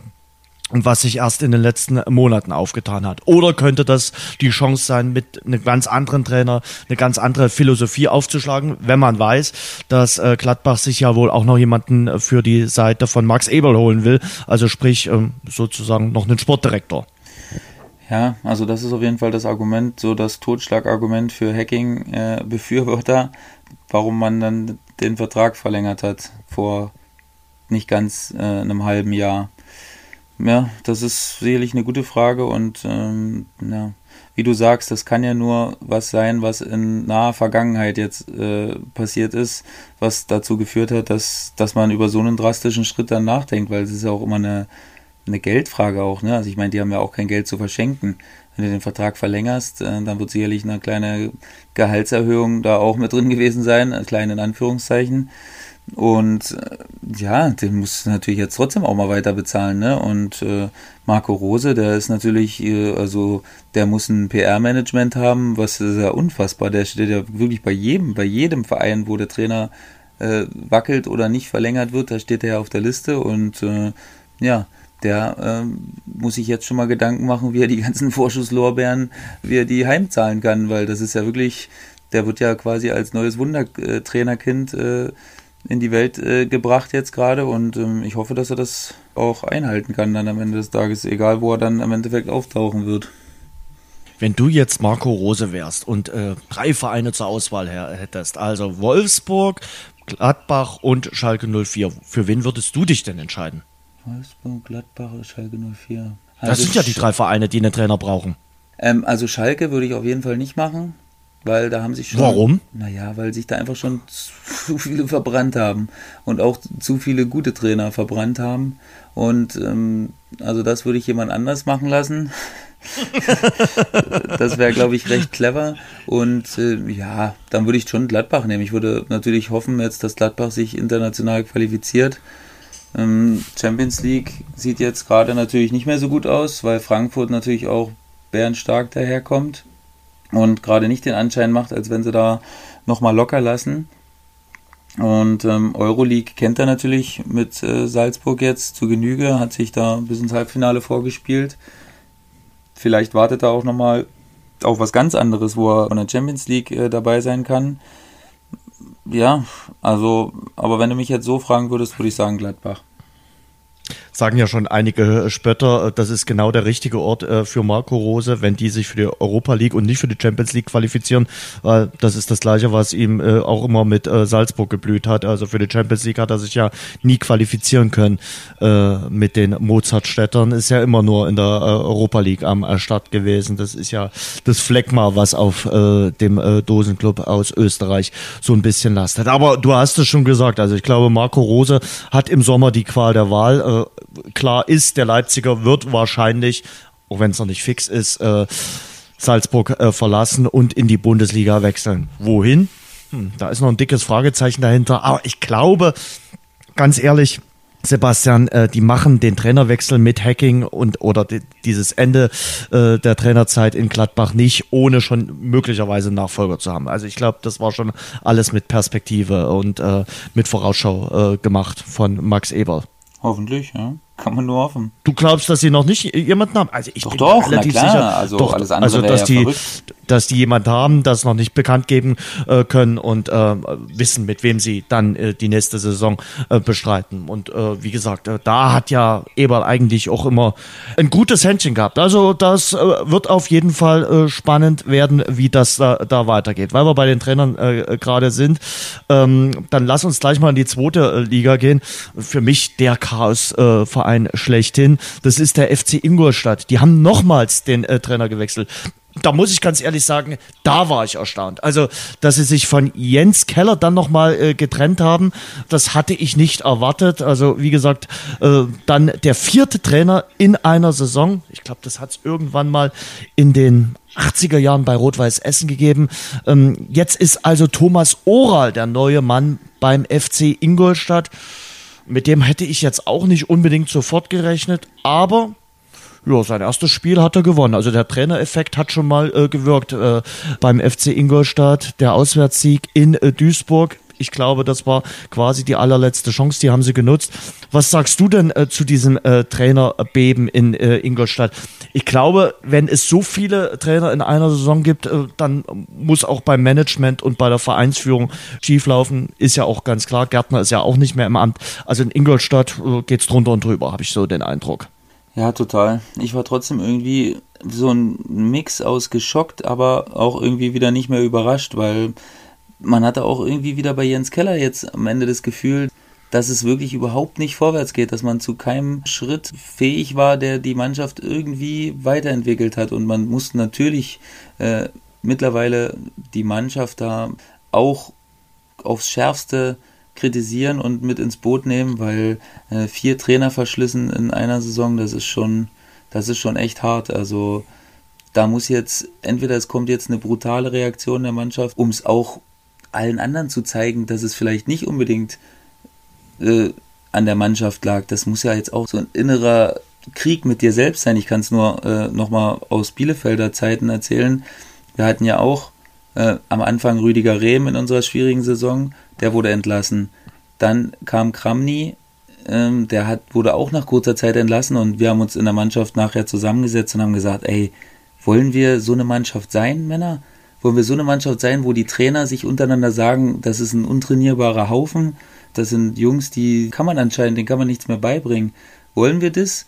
S2: und was sich erst in den letzten Monaten aufgetan hat. Oder könnte das die Chance sein, mit einem ganz anderen Trainer eine ganz andere Philosophie aufzuschlagen, wenn man weiß, dass äh, Gladbach sich ja wohl auch noch jemanden für die Seite von Max Eberl holen will, also sprich ähm, sozusagen noch einen Sportdirektor.
S3: Ja, also das ist auf jeden Fall das Argument, so das Totschlagargument für Hacking-Befürworter, äh, warum man dann den Vertrag verlängert hat vor nicht ganz äh, einem halben Jahr. Ja, das ist sicherlich eine gute Frage und ähm, ja, wie du sagst, das kann ja nur was sein, was in naher Vergangenheit jetzt äh, passiert ist, was dazu geführt hat, dass, dass man über so einen drastischen Schritt dann nachdenkt, weil es ist ja auch immer eine, eine Geldfrage auch, ne? Also ich meine, die haben ja auch kein Geld zu verschenken. Wenn du den Vertrag verlängerst, äh, dann wird sicherlich eine kleine Gehaltserhöhung da auch mit drin gewesen sein, klein in Anführungszeichen. Und äh, ja, den muss natürlich jetzt trotzdem auch mal weiter bezahlen, ne? Und äh, Marco Rose, der ist natürlich, äh, also der muss ein PR-Management haben, was ist ja unfassbar. Der steht ja wirklich bei jedem, bei jedem Verein, wo der Trainer äh, wackelt oder nicht verlängert wird, da steht er ja auf der Liste und äh, ja, der äh, muss sich jetzt schon mal Gedanken machen, wie er die ganzen Vorschusslorbeeren, wie er die heimzahlen kann, weil das ist ja wirklich, der wird ja quasi als neues Wundertrainerkind äh, in die Welt äh, gebracht jetzt gerade und ähm, ich hoffe, dass er das auch einhalten kann dann am Ende des Tages, egal wo er dann im Endeffekt auftauchen wird.
S2: Wenn du jetzt Marco Rose wärst und äh, drei Vereine zur Auswahl hättest, also Wolfsburg, Gladbach und Schalke 04, für wen würdest du dich denn entscheiden?
S3: Wolfsburg, Gladbach, Schalke 04.
S2: Also das sind ja die drei Vereine, die einen Trainer brauchen.
S3: Ähm, also Schalke würde ich auf jeden Fall nicht machen weil da haben sich schon.
S2: Warum?
S3: Naja, weil sich da einfach schon zu viele verbrannt haben und auch zu viele gute Trainer verbrannt haben. Und ähm, also das würde ich jemand anders machen lassen. das wäre, glaube ich, recht clever. Und äh, ja, dann würde ich schon Gladbach nehmen. Ich würde natürlich hoffen jetzt, dass Gladbach sich international qualifiziert. Ähm, Champions League sieht jetzt gerade natürlich nicht mehr so gut aus, weil Frankfurt natürlich auch bärenstark daherkommt und gerade nicht den Anschein macht, als wenn sie da nochmal locker lassen. Und ähm, Euroleague kennt er natürlich mit äh, Salzburg jetzt zu Genüge, hat sich da bis ins Halbfinale vorgespielt. Vielleicht wartet er auch nochmal auf was ganz anderes, wo er in der Champions League äh, dabei sein kann. Ja, also, aber wenn du mich jetzt so fragen würdest, würde ich sagen Gladbach.
S2: Sagen ja schon einige Spötter, das ist genau der richtige Ort äh, für Marco Rose, wenn die sich für die Europa League und nicht für die Champions League qualifizieren, weil das ist das gleiche, was ihm äh, auch immer mit äh, Salzburg geblüht hat. Also für die Champions League hat er sich ja nie qualifizieren können mit den Mozartstädtern, ist ja immer nur in der Europa League am Start gewesen. Das ist ja das Fleckma, was auf dem Dosenclub aus Österreich so ein bisschen lastet. Aber du hast es schon gesagt, also ich glaube, Marco Rose hat im Sommer die Qual der Wahl klar ist, der Leipziger wird wahrscheinlich, auch wenn es noch nicht fix ist, äh, Salzburg äh, verlassen und in die Bundesliga wechseln. Wohin? Hm, da ist noch ein dickes Fragezeichen dahinter. Aber ich glaube, ganz ehrlich, Sebastian, äh, die machen den Trainerwechsel mit Hacking und oder die, dieses Ende äh, der Trainerzeit in Gladbach nicht, ohne schon möglicherweise einen Nachfolger zu haben. Also ich glaube, das war schon alles mit Perspektive und äh, mit Vorausschau äh, gemacht von Max Eber.
S3: Hoffentlich, ja. Kann man nur hoffen.
S2: Du glaubst, dass sie noch nicht jemanden haben?
S3: Also ich doch, bin doch, relativ sicher.
S2: Also doch, alles andere also dass ja die, verrückt. Dass die jemand haben, das noch nicht bekannt geben äh, können und äh, wissen, mit wem sie dann äh, die nächste Saison äh, bestreiten. Und äh, wie gesagt, äh, da hat ja Eberl eigentlich auch immer ein gutes Händchen gehabt. Also das wird auf jeden Fall spannend werden, wie das da, da weitergeht. Weil wir bei den Trainern gerade sind, ähm, dann lass uns gleich mal in die zweite Liga gehen. Für mich der Chaos-Verein. Verein schlechthin. Das ist der FC Ingolstadt. Die haben nochmals den Trainer gewechselt da muss ich ganz ehrlich sagen, da war ich erstaunt. Also, dass sie sich von Jens Keller dann nochmal äh, getrennt haben, das hatte ich nicht erwartet. Also, wie gesagt, äh, dann der vierte Trainer in einer Saison. Ich glaube, das hat es irgendwann mal in den 80er Jahren bei Rot-Weiß Essen gegeben. Ähm, jetzt ist also Thomas Oral der neue Mann beim FC Ingolstadt. Mit dem hätte ich jetzt auch nicht unbedingt sofort gerechnet, aber ja, sein erstes Spiel hat er gewonnen. Also der Trainereffekt hat schon mal äh, gewirkt äh, beim FC Ingolstadt. Der Auswärtssieg in äh, Duisburg ich glaube, das war quasi die allerletzte Chance, die haben sie genutzt. Was sagst du denn äh, zu diesem äh, Trainerbeben in äh, Ingolstadt? Ich glaube, wenn es so viele Trainer in einer Saison gibt, dann muss auch beim Management und bei der Vereinsführung schieflaufen. Ist ja auch ganz klar. Gärtner ist ja auch nicht mehr im Amt. Also in Ingolstadt äh, geht es drunter und drüber, habe ich so den Eindruck.
S3: Ja, total. Ich war trotzdem irgendwie so ein Mix aus geschockt, aber auch irgendwie wieder nicht mehr überrascht, weil man hatte auch irgendwie wieder bei Jens Keller jetzt am Ende das Gefühl, dass es wirklich überhaupt nicht vorwärts geht, dass man zu keinem Schritt fähig war, der die Mannschaft irgendwie weiterentwickelt hat. Und man musste natürlich äh, mittlerweile die Mannschaft da auch aufs Schärfste kritisieren und mit ins Boot nehmen, weil äh, vier Trainer verschlissen in einer Saison, das ist schon, das ist schon echt hart. Also da muss jetzt, entweder es kommt jetzt eine brutale Reaktion der Mannschaft, um es auch allen anderen zu zeigen, dass es vielleicht nicht unbedingt äh, an der Mannschaft lag. Das muss ja jetzt auch so ein innerer Krieg mit dir selbst sein. Ich kann es nur äh, nochmal aus Bielefelder Zeiten erzählen. Wir hatten ja auch äh, am Anfang Rüdiger Rehm in unserer schwierigen Saison, der wurde entlassen. Dann kam Kramny, ähm, der hat, wurde auch nach kurzer Zeit entlassen und wir haben uns in der Mannschaft nachher zusammengesetzt und haben gesagt, ey, wollen wir so eine Mannschaft sein, Männer? Wollen wir so eine Mannschaft sein, wo die Trainer sich untereinander sagen, das ist ein untrainierbarer Haufen, das sind Jungs, die kann man anscheinend, denen kann man nichts mehr beibringen. Wollen wir das?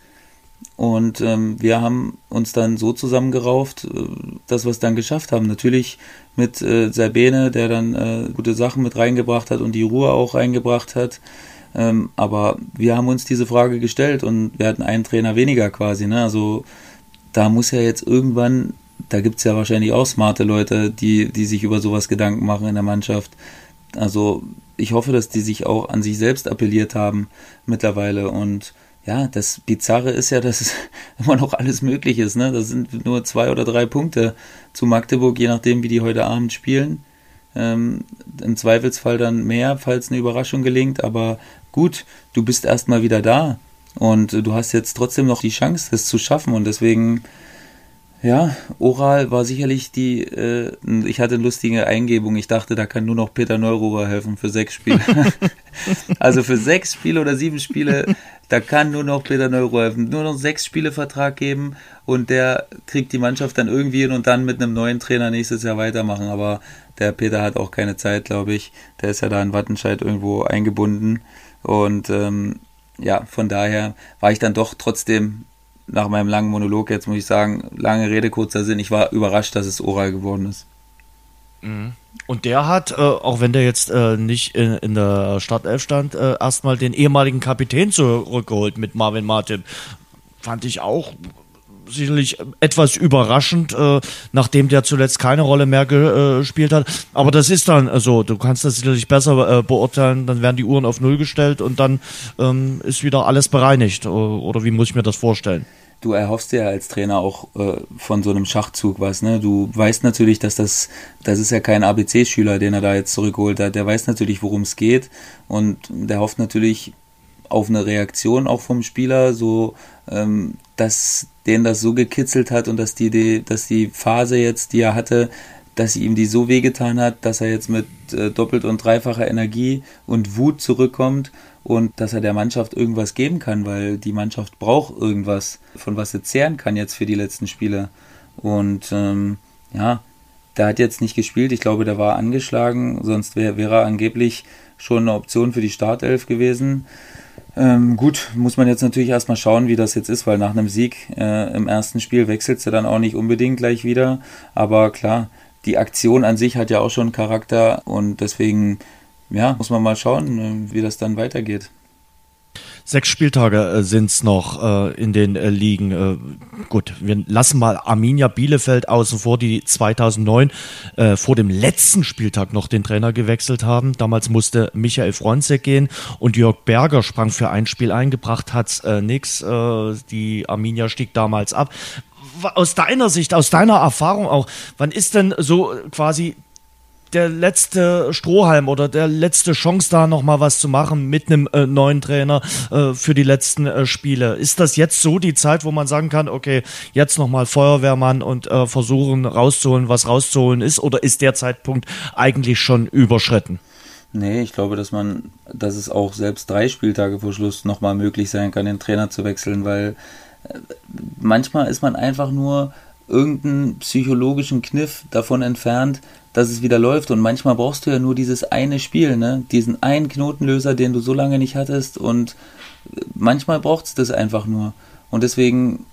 S3: Und ähm, wir haben uns dann so zusammengerauft, äh, dass wir es dann geschafft haben. Natürlich mit äh, Sabine, der dann äh, gute Sachen mit reingebracht hat und die Ruhe auch reingebracht hat. Ähm, aber wir haben uns diese Frage gestellt und wir hatten einen Trainer weniger quasi. Ne? Also da muss ja jetzt irgendwann da gibt es ja wahrscheinlich auch smarte Leute, die, die sich über sowas Gedanken machen in der Mannschaft. Also ich hoffe, dass die sich auch an sich selbst appelliert haben mittlerweile. Und ja, das Bizarre ist ja, dass es immer noch alles möglich ist. Ne? Das sind nur zwei oder drei Punkte zu Magdeburg, je nachdem, wie die heute Abend spielen. Ähm, Im Zweifelsfall dann mehr, falls eine Überraschung gelingt. Aber gut, du bist erstmal wieder da. Und du hast jetzt trotzdem noch die Chance, das zu schaffen. Und deswegen ja, Oral war sicherlich die, äh, ich hatte eine lustige Eingebung. Ich dachte, da kann nur noch Peter Neururer helfen für sechs Spiele. also für sechs Spiele oder sieben Spiele, da kann nur noch Peter helfen. Nur noch sechs Spiele Vertrag geben und der kriegt die Mannschaft dann irgendwie hin und dann mit einem neuen Trainer nächstes Jahr weitermachen. Aber der Peter hat auch keine Zeit, glaube ich. Der ist ja da in Wattenscheid irgendwo eingebunden. Und ähm, ja, von daher war ich dann doch trotzdem nach meinem langen Monolog, jetzt muss ich sagen, lange Rede, kurzer Sinn, ich war überrascht, dass es oral geworden ist.
S2: Und der hat, äh, auch wenn der jetzt äh, nicht in, in der Startelf stand, äh, erstmal den ehemaligen Kapitän zurückgeholt mit Marvin Martin. Fand ich auch sicherlich etwas überraschend, äh, nachdem der zuletzt keine Rolle mehr gespielt hat. Aber das ist dann so. Du kannst das sicherlich besser äh, beurteilen. Dann werden die Uhren auf Null gestellt und dann ähm, ist wieder alles bereinigt. Oder wie muss ich mir das vorstellen?
S3: Du erhoffst dir als Trainer auch äh, von so einem Schachzug was, ne? Du weißt natürlich, dass das, das ist ja kein ABC-Schüler, den er da jetzt zurückgeholt hat. Der weiß natürlich, worum es geht und der hofft natürlich auf eine Reaktion auch vom Spieler, so ähm, dass den das so gekitzelt hat und dass die, die, dass die Phase jetzt, die er hatte, dass ihm die so wehgetan hat, dass er jetzt mit äh, doppelt und dreifacher Energie und Wut zurückkommt und dass er der Mannschaft irgendwas geben kann, weil die Mannschaft braucht irgendwas, von was sie zehren kann jetzt für die letzten Spiele. Und ähm, ja, der hat jetzt nicht gespielt. Ich glaube, der war angeschlagen, sonst wäre wär er angeblich schon eine Option für die Startelf gewesen. Ähm, gut, muss man jetzt natürlich erstmal schauen, wie das jetzt ist, weil nach einem Sieg äh, im ersten Spiel wechselst du dann auch nicht unbedingt gleich wieder. Aber klar, die Aktion an sich hat ja auch schon Charakter und deswegen ja, muss man mal schauen, äh, wie das dann weitergeht.
S2: Sechs Spieltage äh, sind's noch äh, in den äh, Ligen. Äh, gut, wir lassen mal Arminia Bielefeld außen vor, die 2009 äh, vor dem letzten Spieltag noch den Trainer gewechselt haben. Damals musste Michael Fronzek gehen und Jörg Berger sprang für ein Spiel eingebracht, hat's äh. Äh, die Arminia stieg damals ab. Aus deiner Sicht, aus deiner Erfahrung auch, wann ist denn so quasi der letzte Strohhalm oder der letzte Chance da noch mal was zu machen mit einem äh, neuen Trainer äh, für die letzten äh, Spiele. Ist das jetzt so die Zeit, wo man sagen kann, okay, jetzt noch mal Feuerwehrmann und äh, versuchen rauszuholen, was rauszuholen ist oder ist der Zeitpunkt eigentlich schon überschritten?
S3: Nee, ich glaube, dass man, dass es auch selbst drei Spieltage vor Schluss noch mal möglich sein kann, den Trainer zu wechseln, weil äh, manchmal ist man einfach nur irgendeinen psychologischen Kniff davon entfernt, dass es wieder läuft. Und manchmal brauchst du ja nur dieses eine Spiel, ne? Diesen einen Knotenlöser, den du so lange nicht hattest. Und manchmal braucht es das einfach nur. Und deswegen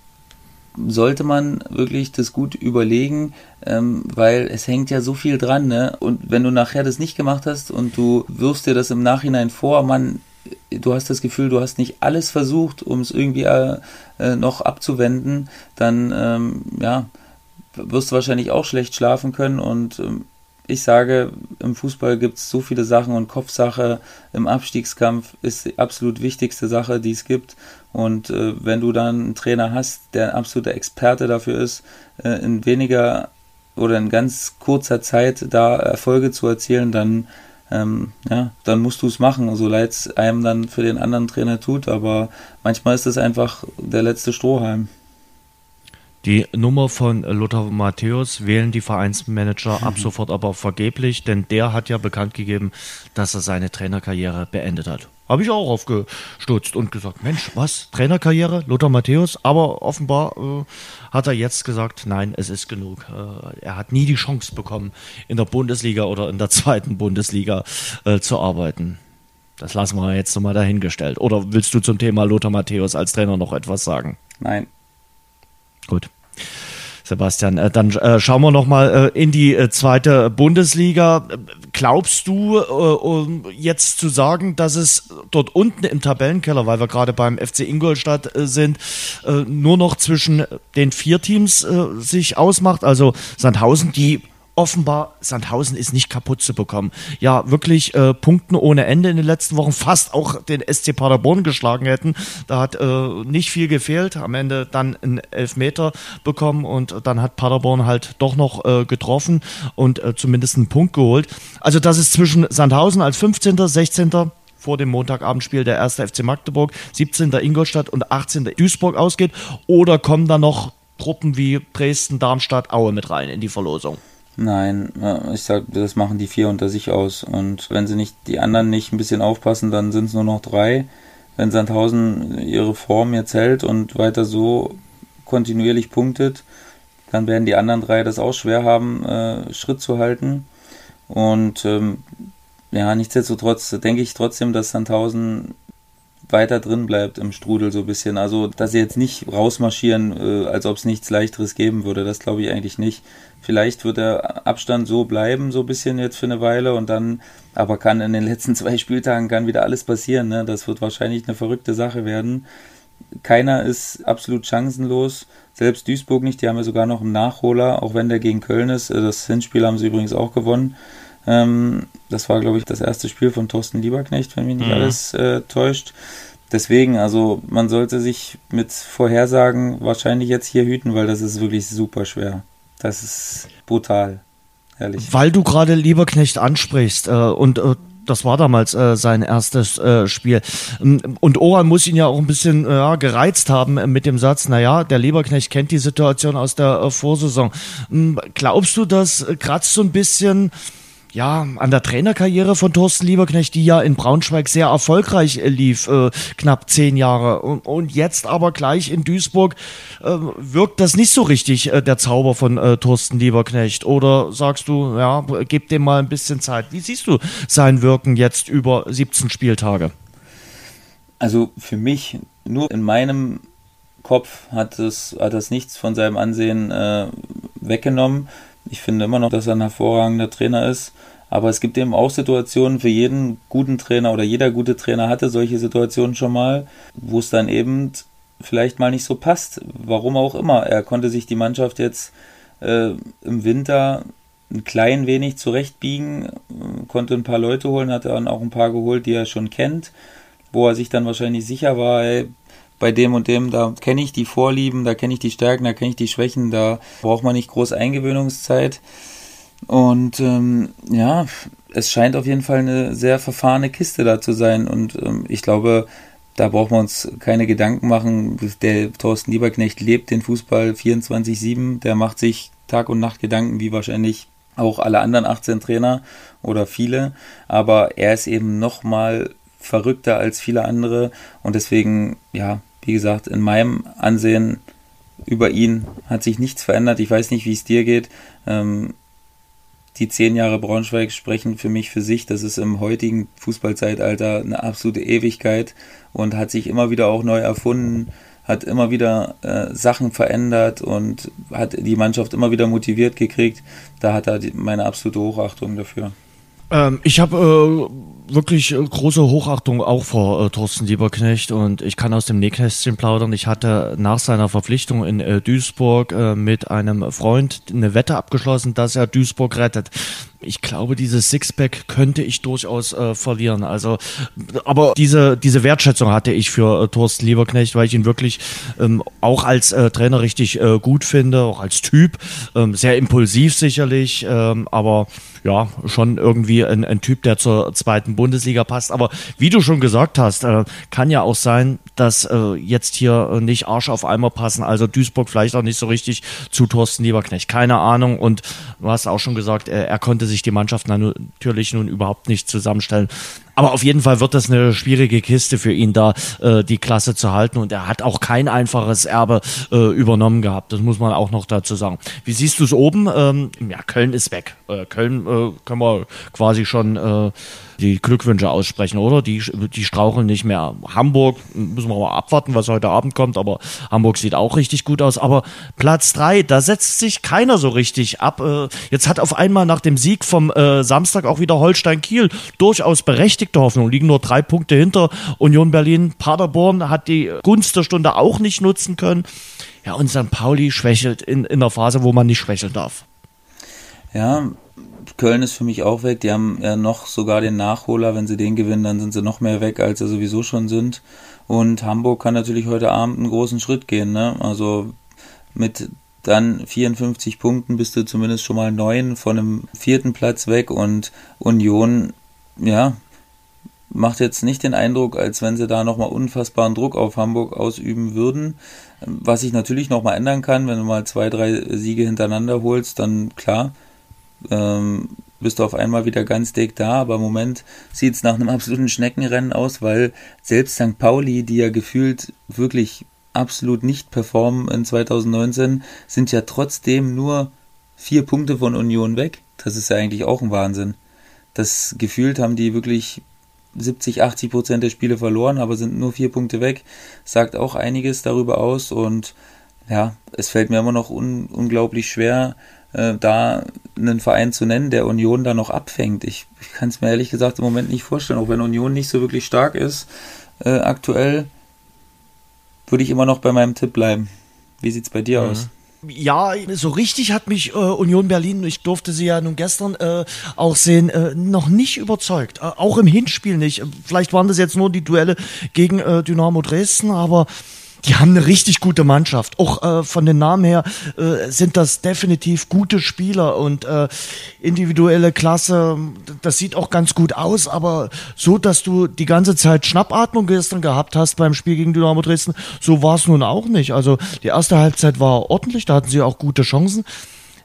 S3: sollte man wirklich das gut überlegen, ähm, weil es hängt ja so viel dran, ne? Und wenn du nachher das nicht gemacht hast und du wirfst dir das im Nachhinein vor, man, du hast das Gefühl, du hast nicht alles versucht, um es irgendwie äh, äh, noch abzuwenden, dann ähm, ja, wirst du wahrscheinlich auch schlecht schlafen können und ähm, ich sage, im Fußball gibt es so viele Sachen und Kopfsache im Abstiegskampf ist die absolut wichtigste Sache, die es gibt. Und äh, wenn du dann einen Trainer hast, der ein absoluter Experte dafür ist, äh, in weniger oder in ganz kurzer Zeit da Erfolge zu erzielen, dann, ähm, ja, dann musst du es machen, so leid es einem dann für den anderen Trainer tut. Aber manchmal ist es einfach der letzte Strohhalm.
S2: Die Nummer von Lothar Matthäus wählen die Vereinsmanager ab sofort aber vergeblich, denn der hat ja bekannt gegeben, dass er seine Trainerkarriere beendet hat. Habe ich auch aufgestutzt und gesagt, Mensch, was? Trainerkarriere? Lothar Matthäus? Aber offenbar äh, hat er jetzt gesagt, nein, es ist genug. Äh, er hat nie die Chance bekommen, in der Bundesliga oder in der zweiten Bundesliga äh, zu arbeiten. Das lassen wir jetzt nochmal dahingestellt. Oder willst du zum Thema Lothar Matthäus als Trainer noch etwas sagen?
S3: Nein.
S2: Gut. Sebastian, äh, dann äh, schauen wir noch mal äh, in die äh, zweite Bundesliga. Glaubst du, jetzt zu sagen, dass es dort unten im Tabellenkeller, weil wir gerade beim FC Ingolstadt sind, nur noch zwischen den vier Teams sich ausmacht? Also Sandhausen, die offenbar Sandhausen ist nicht kaputt zu bekommen. Ja, wirklich äh, Punkten ohne Ende in den letzten Wochen, fast auch den SC Paderborn geschlagen hätten. Da hat äh, nicht viel gefehlt. Am Ende dann ein Elfmeter bekommen und dann hat Paderborn halt doch noch äh, getroffen und äh, zumindest einen Punkt geholt. Also das ist zwischen Sandhausen als 15., 16., vor dem Montagabendspiel der 1. FC Magdeburg, 17. Ingolstadt und 18. Duisburg ausgeht? Oder kommen da noch Truppen wie Dresden, Darmstadt, Aue mit rein in die Verlosung?
S3: Nein, ich sag, das machen die vier unter sich aus. Und wenn sie nicht, die anderen nicht ein bisschen aufpassen, dann sind es nur noch drei. Wenn Sandhausen ihre Form jetzt hält und weiter so kontinuierlich punktet, dann werden die anderen drei das auch schwer haben, äh, Schritt zu halten. Und ähm, ja, nichtsdestotrotz denke ich trotzdem, dass Sandhausen weiter drin bleibt im Strudel so ein bisschen. Also, dass sie jetzt nicht rausmarschieren, äh, als ob es nichts leichteres geben würde, das glaube ich eigentlich nicht. Vielleicht wird der Abstand so bleiben, so ein bisschen jetzt für eine Weile und dann, aber kann in den letzten zwei Spieltagen kann wieder alles passieren. Ne? Das wird wahrscheinlich eine verrückte Sache werden. Keiner ist absolut chancenlos, selbst Duisburg nicht, die haben ja sogar noch einen Nachholer, auch wenn der gegen Köln ist. Äh, das Hinspiel haben sie übrigens auch gewonnen. Ähm, das war, glaube ich, das erste Spiel von Thorsten Lieberknecht, wenn mich nicht mhm. alles äh, täuscht. Deswegen, also man sollte sich mit Vorhersagen wahrscheinlich jetzt hier hüten, weil das ist wirklich super schwer. Das ist brutal. Ehrlich.
S2: Weil du gerade Lieberknecht ansprichst äh, und äh, das war damals äh, sein erstes äh, Spiel. Und Oran muss ihn ja auch ein bisschen äh, gereizt haben äh, mit dem Satz, naja, der Lieberknecht kennt die Situation aus der äh, Vorsaison. Glaubst du, das kratzt so ein bisschen ja, an der Trainerkarriere von Thorsten Lieberknecht, die ja in Braunschweig sehr erfolgreich äh, lief, äh, knapp zehn Jahre. Und, und, jetzt aber gleich in Duisburg äh, wirkt das nicht so richtig, äh, der Zauber von äh, Thorsten Lieberknecht. Oder sagst du, ja, gib dem mal ein bisschen Zeit. Wie siehst du sein Wirken jetzt über 17 Spieltage?
S3: Also für mich, nur in meinem Kopf hat es, hat das nichts von seinem Ansehen äh, weggenommen. Ich finde immer noch, dass er ein hervorragender Trainer ist. Aber es gibt eben auch Situationen für jeden guten Trainer oder jeder gute Trainer hatte solche Situationen schon mal, wo es dann eben vielleicht mal nicht so passt. Warum auch immer. Er konnte sich die Mannschaft jetzt äh, im Winter ein klein wenig zurechtbiegen, konnte ein paar Leute holen, hat dann auch ein paar geholt, die er schon kennt, wo er sich dann wahrscheinlich sicher war, ey, bei dem und dem, da kenne ich die Vorlieben, da kenne ich die Stärken, da kenne ich die Schwächen, da braucht man nicht groß Eingewöhnungszeit. Und ähm, ja, es scheint auf jeden Fall eine sehr verfahrene Kiste da zu sein. Und ähm, ich glaube, da braucht man uns keine Gedanken machen. Der Thorsten Lieberknecht lebt den Fußball 24-7, der macht sich Tag und Nacht Gedanken, wie wahrscheinlich auch alle anderen 18 Trainer oder viele. Aber er ist eben nochmal verrückter als viele andere und deswegen, ja, wie gesagt, in meinem Ansehen über ihn hat sich nichts verändert. Ich weiß nicht, wie es dir geht. Ähm, die zehn Jahre Braunschweig sprechen für mich für sich. Das ist im heutigen Fußballzeitalter eine absolute Ewigkeit und hat sich immer wieder auch neu erfunden, hat immer wieder äh, Sachen verändert und hat die Mannschaft immer wieder motiviert gekriegt. Da hat er die, meine absolute Hochachtung dafür.
S2: Ähm, ich habe äh, wirklich äh, große Hochachtung auch vor äh, Thorsten Lieberknecht und ich kann aus dem Nähkästchen plaudern. Ich hatte nach seiner Verpflichtung in äh, Duisburg äh, mit einem Freund eine Wette abgeschlossen, dass er Duisburg rettet ich glaube, dieses Sixpack könnte ich durchaus äh, verlieren. Also, aber diese, diese Wertschätzung hatte ich für Thorsten Lieberknecht, weil ich ihn wirklich ähm, auch als Trainer richtig gut finde, auch als Typ. Ähm, sehr impulsiv sicherlich, ähm, aber ja, schon irgendwie ein, ein Typ, der zur zweiten Bundesliga passt. Aber wie du schon gesagt hast, äh, kann ja auch sein, dass äh, jetzt hier äh, nicht Arsch auf Eimer passen. Also Duisburg vielleicht auch nicht so richtig zu Thorsten Lieberknecht. Keine Ahnung. Und du hast auch schon gesagt, er, er konnte sich die Mannschaft natürlich nun überhaupt nicht zusammenstellen. Aber auf jeden Fall wird das eine schwierige Kiste für ihn, da äh, die Klasse zu halten. Und er hat auch kein einfaches Erbe äh, übernommen gehabt. Das muss man auch noch dazu sagen. Wie siehst du es oben? Ähm, ja, Köln ist weg. Äh, Köln äh, können wir quasi schon äh, die Glückwünsche aussprechen, oder? Die, die straucheln nicht mehr. Hamburg müssen wir mal abwarten, was heute Abend kommt, aber Hamburg sieht auch richtig gut aus. Aber Platz drei, da setzt sich keiner so richtig ab. Äh, jetzt hat auf einmal nach dem Sieg vom äh, Samstag auch wieder Holstein Kiel durchaus berechtigte Hoffnung. Liegen nur drei Punkte hinter Union Berlin. Paderborn hat die Gunst der Stunde auch nicht nutzen können. Ja, und St. Pauli schwächelt in, in der Phase, wo man nicht schwächeln darf.
S3: Ja, Köln ist für mich auch weg. Die haben ja noch sogar den Nachholer. Wenn sie den gewinnen, dann sind sie noch mehr weg, als sie sowieso schon sind. Und Hamburg kann natürlich heute Abend einen großen Schritt gehen. Ne? Also mit dann 54 Punkten bist du zumindest schon mal neun von einem vierten Platz weg und Union, ja, macht jetzt nicht den Eindruck, als wenn sie da nochmal unfassbaren Druck auf Hamburg ausüben würden. Was sich natürlich nochmal ändern kann, wenn du mal zwei, drei Siege hintereinander holst, dann klar, ähm, bist du auf einmal wieder ganz dick da, aber im Moment sieht es nach einem absoluten Schneckenrennen aus, weil selbst St. Pauli, die ja gefühlt wirklich absolut nicht performen in 2019, sind ja trotzdem nur vier Punkte von Union weg. Das ist ja eigentlich auch ein Wahnsinn. Das gefühlt haben die wirklich 70, 80 Prozent der Spiele verloren, aber sind nur vier Punkte weg. Sagt auch einiges darüber aus und ja, es fällt mir immer noch un unglaublich schwer, äh, da einen Verein zu nennen, der Union da noch abfängt. Ich, ich kann es mir ehrlich gesagt im Moment nicht vorstellen, auch wenn Union nicht so wirklich stark ist äh, aktuell, würde ich immer noch bei meinem Tipp bleiben. Wie sieht's bei dir mhm. aus?
S2: Ja, so richtig hat mich äh, Union Berlin, ich durfte sie ja nun gestern äh, auch sehen, äh, noch nicht überzeugt. Äh, auch im Hinspiel nicht. Vielleicht waren das jetzt nur die Duelle gegen äh, Dynamo Dresden, aber die haben eine richtig gute Mannschaft. Auch äh, von den Namen her äh, sind das definitiv gute Spieler und äh, individuelle Klasse. Das sieht auch ganz gut aus, aber so, dass du die ganze Zeit Schnappatmung gestern gehabt hast beim Spiel gegen Dynamo Dresden, so war es nun auch nicht. Also die erste Halbzeit war ordentlich, da hatten sie auch gute Chancen.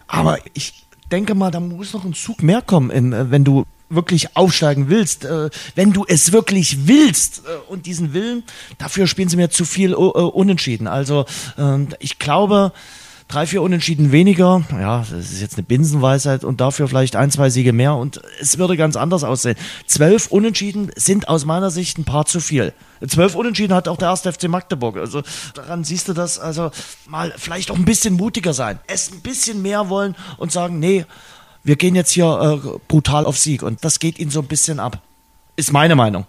S2: Aber ich denke mal, da muss noch ein Zug mehr kommen, äh, wenn du wirklich aufsteigen willst, äh, wenn du es wirklich willst äh, und diesen Willen, dafür spielen sie mir zu viel uh, unentschieden. Also äh, ich glaube, drei, vier Unentschieden weniger, ja, das ist jetzt eine Binsenweisheit und dafür vielleicht ein, zwei Siege mehr und es würde ganz anders aussehen. Zwölf Unentschieden sind aus meiner Sicht ein paar zu viel. Zwölf Unentschieden hat auch der erste FC Magdeburg. Also daran siehst du das, also mal vielleicht auch ein bisschen mutiger sein, es ein bisschen mehr wollen und sagen, nee, wir gehen jetzt hier äh, brutal auf Sieg und das geht ihnen so ein bisschen ab. Ist meine Meinung.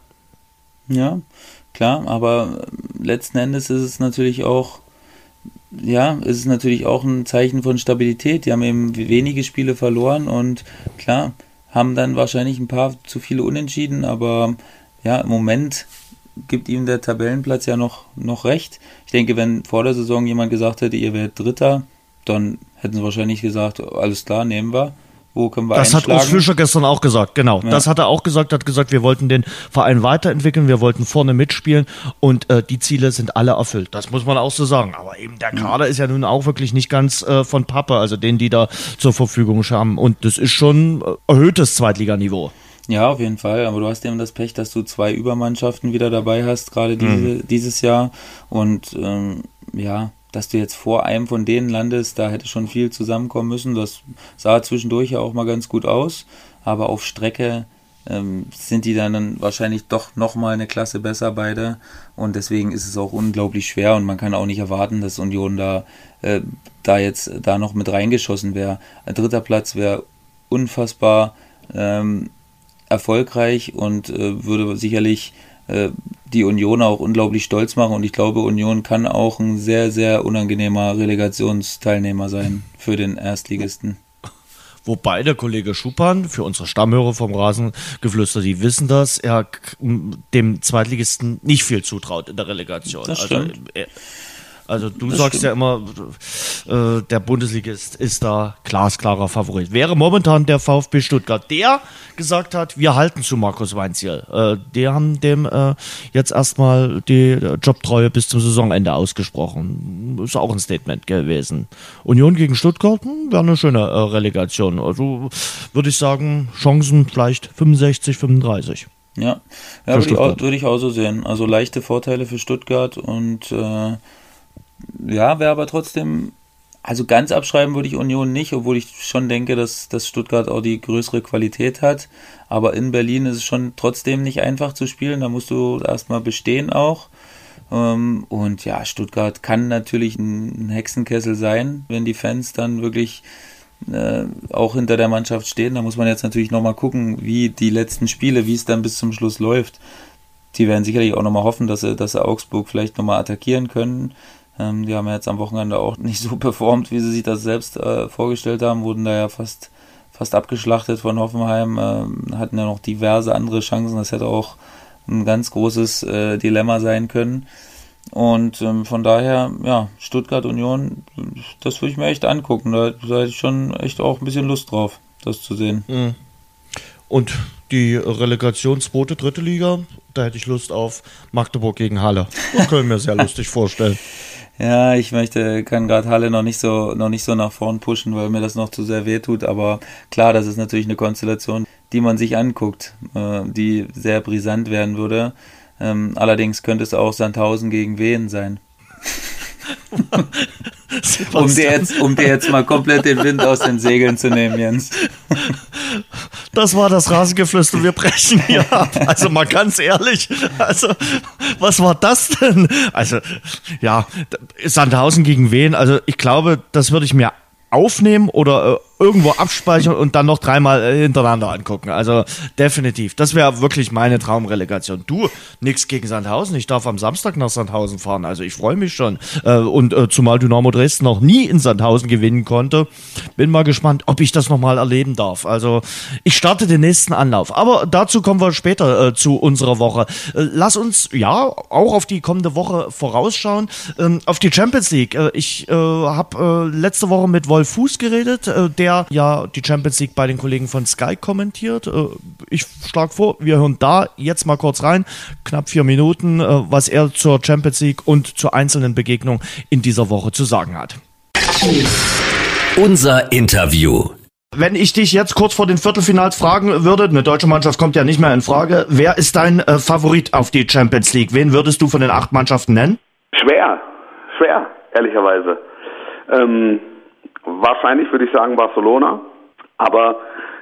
S3: Ja, klar, aber letzten Endes ist es natürlich auch, ja, ist es natürlich auch ein Zeichen von Stabilität. Die haben eben wenige Spiele verloren und klar, haben dann wahrscheinlich ein paar zu viele Unentschieden, aber ja, im Moment gibt ihm der Tabellenplatz ja noch, noch recht. Ich denke, wenn vor der Saison jemand gesagt hätte, ihr werdet Dritter, dann hätten sie wahrscheinlich gesagt, alles klar, nehmen wir. Wo können wir
S2: Das hat Urs Fischer gestern auch gesagt, genau. Ja. Das hat er auch gesagt, hat gesagt, wir wollten den Verein weiterentwickeln, wir wollten vorne mitspielen und äh, die Ziele sind alle erfüllt. Das muss man auch so sagen. Aber eben der Kader ja. ist ja nun auch wirklich nicht ganz äh, von Pappe, also den, die da zur Verfügung haben. Und das ist schon äh, erhöhtes Zweitliganiveau.
S3: Ja, auf jeden Fall. Aber du hast eben das Pech, dass du zwei Übermannschaften wieder dabei hast, gerade diese, mhm. dieses Jahr. Und ähm, ja, dass du jetzt vor einem von denen landest, da hätte schon viel zusammenkommen müssen. Das sah zwischendurch ja auch mal ganz gut aus, aber auf Strecke ähm, sind die dann wahrscheinlich doch nochmal eine Klasse besser beide und deswegen ist es auch unglaublich schwer und man kann auch nicht erwarten, dass Union da, äh, da jetzt da noch mit reingeschossen wäre. Ein dritter Platz wäre unfassbar ähm, erfolgreich und äh, würde sicherlich äh, die Union auch unglaublich stolz machen und ich glaube, Union kann auch ein sehr, sehr unangenehmer Relegationsteilnehmer sein für den Erstligisten.
S2: Wobei der Kollege Schupan, für unsere Stammhörer vom Rasengeflüster, die wissen das, er dem Zweitligisten nicht viel zutraut in der Relegation.
S3: Das also, stimmt.
S2: Also, er, also du das sagst stimmt. ja immer, äh, der Bundesligist ist da glasklarer Favorit. Wäre momentan der VfB Stuttgart, der gesagt hat, wir halten zu Markus Weinziel. Äh, die haben dem äh, jetzt erstmal die Jobtreue bis zum Saisonende ausgesprochen. Ist auch ein Statement gewesen. Union gegen Stuttgart hm, wäre eine schöne äh, Relegation. Also würde ich sagen, Chancen vielleicht 65, 35.
S3: Ja, ja würde, ich auch, würde ich auch so sehen. Also leichte Vorteile für Stuttgart und äh, ja, wäre aber trotzdem, also ganz abschreiben würde ich Union nicht, obwohl ich schon denke, dass, dass Stuttgart auch die größere Qualität hat. Aber in Berlin ist es schon trotzdem nicht einfach zu spielen. Da musst du erstmal bestehen auch. Ähm, und ja, Stuttgart kann natürlich ein Hexenkessel sein, wenn die Fans dann wirklich äh, auch hinter der Mannschaft stehen. Da muss man jetzt natürlich nochmal gucken, wie die letzten Spiele, wie es dann bis zum Schluss läuft. Die werden sicherlich auch nochmal hoffen, dass sie, dass sie Augsburg vielleicht nochmal attackieren können. Ähm, die haben ja jetzt am Wochenende auch nicht so performt, wie sie sich das selbst äh, vorgestellt haben, wurden da ja fast, fast abgeschlachtet von Hoffenheim, äh, hatten ja noch diverse andere Chancen. Das hätte auch ein ganz großes äh, Dilemma sein können. Und ähm, von daher, ja, Stuttgart Union, das würde ich mir echt angucken. Da, da hätte ich schon echt auch ein bisschen Lust drauf, das zu sehen. Mhm.
S2: Und die Relegation zweite, dritte Liga, da hätte ich Lust auf Magdeburg gegen Halle. Das können wir mir sehr lustig vorstellen.
S3: Ja, ich möchte, kann gerade Halle noch nicht so, noch nicht so nach vorn pushen, weil mir das noch zu sehr weh tut. Aber klar, das ist natürlich eine Konstellation, die man sich anguckt, äh, die sehr brisant werden würde. Ähm, allerdings könnte es auch Sandhausen gegen Wehen sein. um, dir jetzt, um dir jetzt mal komplett den Wind aus den Segeln zu nehmen, Jens.
S2: Das war das Rasengeflüster. Wir brechen hier ab. Also mal ganz ehrlich. Also, was war das denn? Also, ja, Sandhausen gegen wen? Also, ich glaube, das würde ich mir aufnehmen oder äh, irgendwo abspeichern und dann noch dreimal äh, hintereinander angucken. Also definitiv. Das wäre wirklich meine Traumrelegation. Du, nix gegen Sandhausen. Ich darf am Samstag nach Sandhausen fahren. Also ich freue mich schon. Äh, und äh, zumal Dynamo Dresden noch nie in Sandhausen gewinnen konnte, bin mal gespannt, ob ich das nochmal erleben darf. Also ich starte den nächsten Anlauf. Aber dazu kommen wir später zu unserer Woche. Lass uns ja auch auf die kommende Woche vorausschauen. Ähm, auf die Champions League. Ich habe letzte Woche mit Wolf Fuß geredet, der der ja die Champions League bei den Kollegen von Sky kommentiert. Äh, ich schlage vor, wir hören da jetzt mal kurz rein, knapp vier Minuten, äh, was er zur Champions League und zur einzelnen Begegnung in dieser Woche zu sagen hat.
S1: Unser Interview.
S2: Wenn ich dich jetzt kurz vor den Viertelfinals fragen würde, eine deutsche Mannschaft kommt ja nicht mehr in Frage, wer ist dein äh, Favorit auf die Champions League? Wen würdest du von den acht Mannschaften nennen?
S4: Schwer, schwer, ehrlicherweise. Ähm, Wahrscheinlich würde ich sagen Barcelona, aber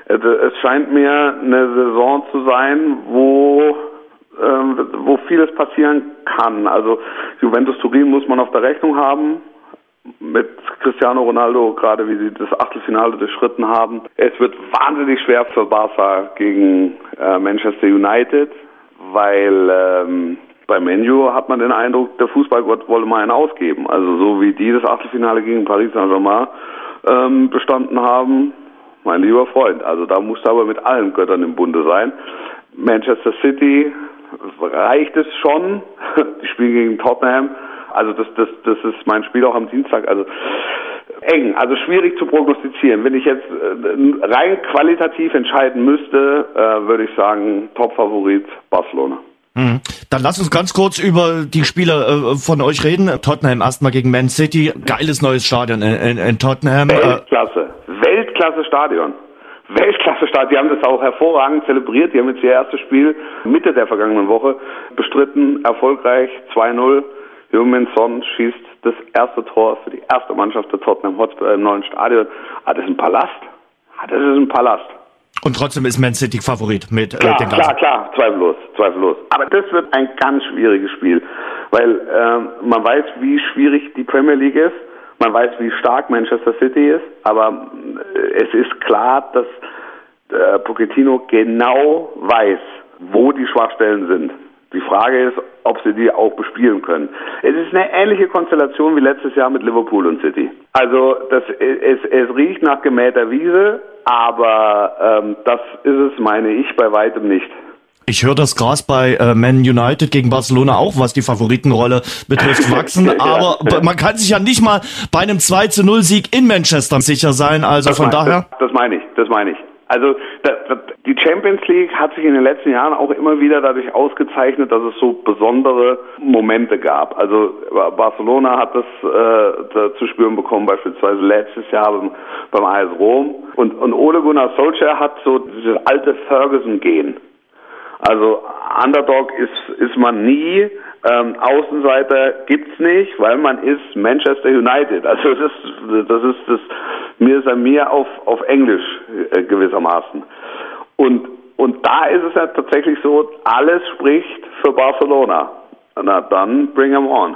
S4: es scheint mir eine Saison zu sein, wo ähm, wo vieles passieren kann. Also Juventus Turin muss man auf der Rechnung haben. Mit Cristiano Ronaldo, gerade wie sie das Achtelfinale durchschritten haben. Es wird wahnsinnig schwer für Barca gegen äh, Manchester United, weil ähm, bei Menu hat man den Eindruck, der Fußballgott wolle mal einen ausgeben. Also so wie die das Achtelfinale gegen Paris Saint-Germain ähm, bestanden haben, mein lieber Freund. Also da musst du aber mit allen Göttern im Bunde sein. Manchester City reicht es schon. Die spielen gegen Tottenham. Also das, das, das ist mein Spiel auch am Dienstag. Also eng, also schwierig zu prognostizieren. Wenn ich jetzt äh, rein qualitativ entscheiden müsste, äh, würde ich sagen, Top-Favorit Barcelona.
S2: Mhm. Dann lass uns ganz kurz über die Spiele äh, von euch reden. Tottenham erstmal gegen Man City. Geiles neues Stadion in, in, in Tottenham.
S4: Äh, Weltklasse. Weltklasse Stadion. Weltklasse Stadion. Die haben das auch hervorragend zelebriert. Die haben jetzt ihr erstes Spiel Mitte der vergangenen Woche bestritten. Erfolgreich 2-0. Jürgen Son schießt das erste Tor für die erste Mannschaft der Tottenham Hotspur im neuen Stadion. Ah, das ist ein Palast. Ah, das ist ein Palast.
S2: Und trotzdem ist Man City Favorit mit
S4: klar, äh, den Klar, klar, zweifellos, zweifellos. Aber das wird ein ganz schwieriges Spiel, weil äh, man weiß, wie schwierig die Premier League ist, man weiß, wie stark Manchester City ist, aber äh, es ist klar, dass äh, Pochettino genau weiß, wo die Schwachstellen sind. Die Frage ist, ob sie die auch bespielen können. Es ist eine ähnliche Konstellation wie letztes Jahr mit Liverpool und City. Also das, es, es riecht nach gemähter Wiese, aber ähm, das ist es, meine ich, bei weitem nicht.
S2: Ich höre das Gras bei äh, Man United gegen Barcelona auch, was die Favoritenrolle betrifft, wachsen. ja, aber man kann sich ja nicht mal bei einem 2 zu 0 Sieg in Manchester sicher sein. Also
S4: das
S2: von
S4: mein,
S2: daher.
S4: Das, das meine ich, das meine ich. Also das, das, die Champions League hat sich in den letzten Jahren auch immer wieder dadurch ausgezeichnet, dass es so besondere Momente gab. Also Barcelona hat das äh, zu spüren bekommen, beispielsweise letztes Jahr beim, beim AS Rom. Und, und Ole Gunnar Solskjaer hat so dieses alte Ferguson-Gehen. Also Underdog ist, ist man nie, ähm, Außenseiter gibt's nicht, weil man ist Manchester United. Also das ist das ist das mir ist an mir auf auf Englisch äh, gewissermaßen. Und und da ist es ja tatsächlich so, alles spricht für Barcelona. Na dann bring them on.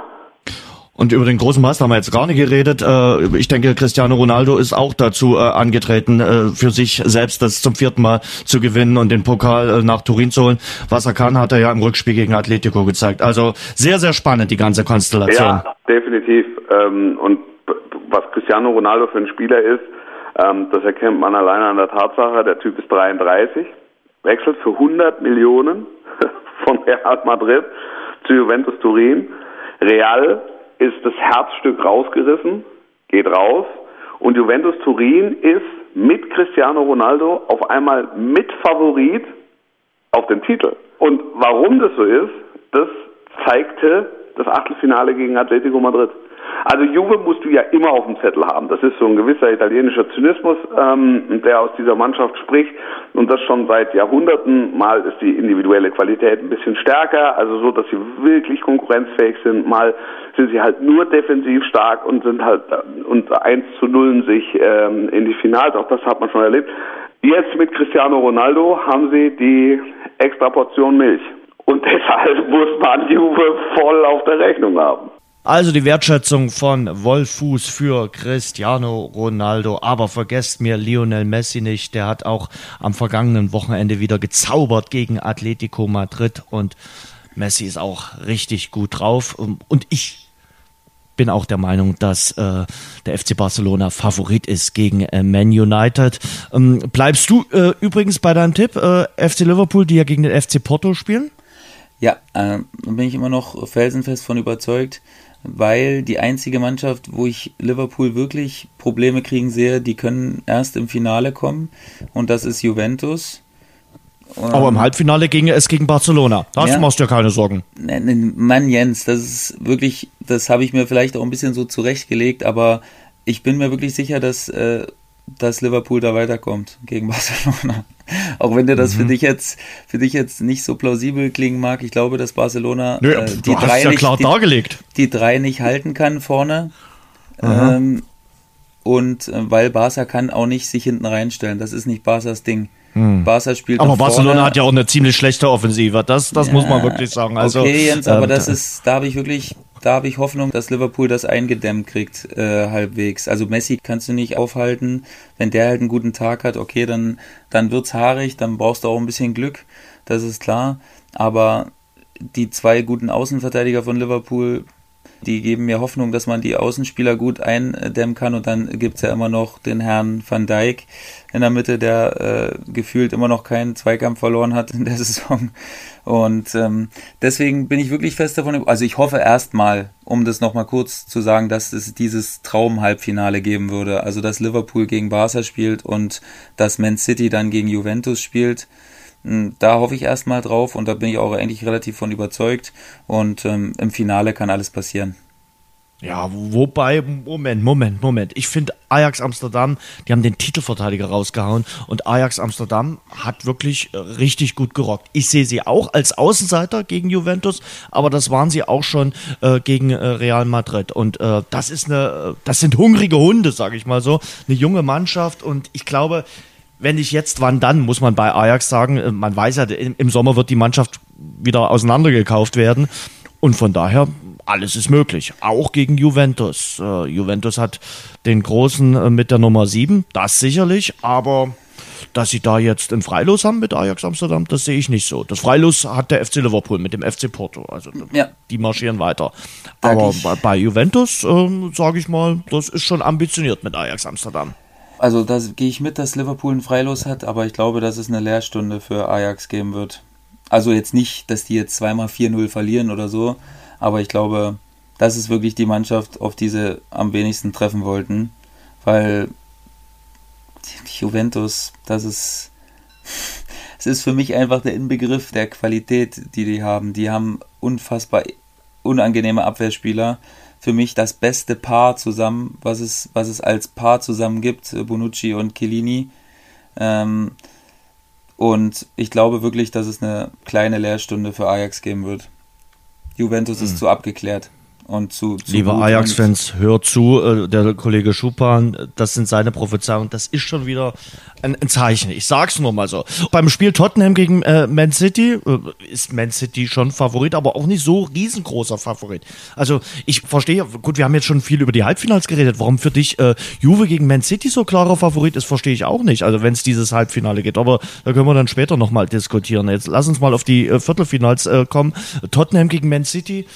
S2: Und über den großen Meister haben wir jetzt gar nicht geredet. Äh, ich denke, Cristiano Ronaldo ist auch dazu äh, angetreten, äh, für sich selbst das zum vierten Mal zu gewinnen und den Pokal nach Turin zu holen. Was er kann, hat er ja im Rückspiel gegen Atletico gezeigt. Also sehr, sehr spannend, die ganze Konstellation.
S4: Ja, definitiv. Ähm, und was Cristiano Ronaldo für ein Spieler ist, ähm, das erkennt man alleine an der Tatsache, der Typ ist 33, wechselt für 100 Millionen von Real Madrid zu Juventus Turin. Real ist das Herzstück rausgerissen, geht raus und Juventus Turin ist mit Cristiano Ronaldo auf einmal Mitfavorit auf den Titel. Und warum das so ist, das zeigte das Achtelfinale gegen Atletico Madrid. Also Juve musst du ja immer auf dem Zettel haben. Das ist so ein gewisser italienischer Zynismus, ähm, der aus dieser Mannschaft spricht. Und das schon seit Jahrhunderten. Mal ist die individuelle Qualität ein bisschen stärker, also so, dass sie wirklich konkurrenzfähig sind. Mal sind sie halt nur defensiv stark und sind halt und 1 zu 0 sich ähm, in die Finals. Auch das hat man schon erlebt. Jetzt mit Cristiano Ronaldo haben sie die extra Portion Milch. Und deshalb muss man Juve voll auf der Rechnung haben.
S2: Also die Wertschätzung von Wolfuß für Cristiano Ronaldo. Aber vergesst mir Lionel Messi nicht. Der hat auch am vergangenen Wochenende wieder gezaubert gegen Atletico Madrid. Und Messi ist auch richtig gut drauf. Und ich bin auch der Meinung, dass äh, der FC Barcelona Favorit ist gegen äh, Man United. Ähm, bleibst du äh, übrigens bei deinem Tipp, äh, FC Liverpool, die ja gegen den FC Porto spielen?
S3: Ja, äh, bin ich immer noch felsenfest von überzeugt weil die einzige Mannschaft, wo ich Liverpool wirklich Probleme kriegen sehe, die können erst im Finale kommen und das ist Juventus.
S2: Aber im Halbfinale ging es gegen Barcelona. Da ja. machst du ja keine Sorgen.
S3: Mann, Jens, das ist wirklich, das habe ich mir vielleicht auch ein bisschen so zurechtgelegt, aber ich bin mir wirklich sicher, dass, äh, dass Liverpool da weiterkommt gegen Barcelona. Auch wenn dir das mhm. für dich jetzt für dich jetzt nicht so plausibel klingen mag, ich glaube, dass Barcelona
S2: Nö, äh, die drei ja nicht, klar
S3: die,
S2: dargelegt.
S3: die drei nicht halten kann vorne. Ähm, und äh, weil Barca kann auch nicht sich hinten reinstellen. Das ist nicht Barca's Ding.
S2: Hm. Barca spielt aber Barcelona vorne. hat ja auch eine ziemlich schlechte Offensive. Das, das ja, muss man wirklich sagen. Also,
S3: okay, Jens, aber ähm, das ist, da habe ich wirklich da habe ich Hoffnung, dass Liverpool das eingedämmt kriegt, äh, halbwegs. Also Messi kannst du nicht aufhalten. Wenn der halt einen guten Tag hat, okay, dann, dann wird's haarig, dann brauchst du auch ein bisschen Glück, das ist klar. Aber die zwei guten Außenverteidiger von Liverpool, die geben mir Hoffnung, dass man die Außenspieler gut eindämmen kann. Und dann gibt's ja immer noch den Herrn Van Dijk in der Mitte, der äh, gefühlt immer noch keinen Zweikampf verloren hat in der Saison. Und ähm, deswegen bin ich wirklich fest davon, also ich hoffe erstmal, um das nochmal kurz zu sagen, dass es dieses Traum-Halbfinale geben würde. Also dass Liverpool gegen Barca spielt und dass Man City dann gegen Juventus spielt. Hm, da hoffe ich erstmal drauf und da bin ich auch eigentlich relativ von überzeugt. Und ähm, im Finale kann alles passieren.
S2: Ja, wobei, Moment, Moment, Moment. Ich finde Ajax Amsterdam, die haben den Titelverteidiger rausgehauen und Ajax Amsterdam hat wirklich äh, richtig gut gerockt. Ich sehe sie auch als Außenseiter gegen Juventus, aber das waren sie auch schon äh, gegen äh, Real Madrid. Und äh, das ist eine, äh, das sind hungrige Hunde, sage ich mal so. Eine junge Mannschaft und ich glaube, wenn nicht jetzt, wann dann, muss man bei Ajax sagen. Äh, man weiß ja, im Sommer wird die Mannschaft wieder auseinandergekauft werden. Und von daher alles ist möglich, auch gegen Juventus. Äh, Juventus hat den Großen äh, mit der Nummer 7, das sicherlich, aber dass sie da jetzt ein Freilos haben mit Ajax Amsterdam, das sehe ich nicht so. Das Freilos hat der FC Liverpool mit dem FC Porto, also ja. die marschieren weiter. Aber bei, bei, Juventus, äh, sage ich mal, das ist schon ambitioniert mit Ajax Amsterdam.
S3: Also da gehe ich mit, dass Liverpool ein Freilos hat, aber ich glaube, dass es eine Lehrstunde für Ajax geben wird. Also jetzt nicht, dass die jetzt zweimal 4-0 verlieren oder so, aber ich glaube, das ist wirklich die Mannschaft, auf die sie am wenigsten treffen wollten, weil Juventus, das ist, es ist für mich einfach der Inbegriff der Qualität, die die haben. Die haben unfassbar unangenehme Abwehrspieler. Für mich das beste Paar zusammen, was es, was es als Paar zusammen gibt, Bonucci und Chiellini. Ähm, und ich glaube wirklich, dass es eine kleine Lehrstunde für Ajax geben wird. Juventus ist hm. zu abgeklärt. Und zu, zu
S2: Liebe Ajax-Fans, hört zu, äh, der Kollege Schupan, das sind seine Prophezeiungen, das ist schon wieder ein, ein, Zeichen. Ich sag's nur mal so. Beim Spiel Tottenham gegen äh, Man City äh, ist Man City schon Favorit, aber auch nicht so riesengroßer Favorit. Also ich verstehe, gut, wir haben jetzt schon viel über die Halbfinals geredet. Warum für dich äh, Juve gegen Man City so klarer Favorit ist, verstehe ich auch nicht. Also wenn es dieses Halbfinale geht. Aber da können wir dann später nochmal diskutieren. Jetzt lass uns mal auf die äh, Viertelfinals äh, kommen. Tottenham gegen Man City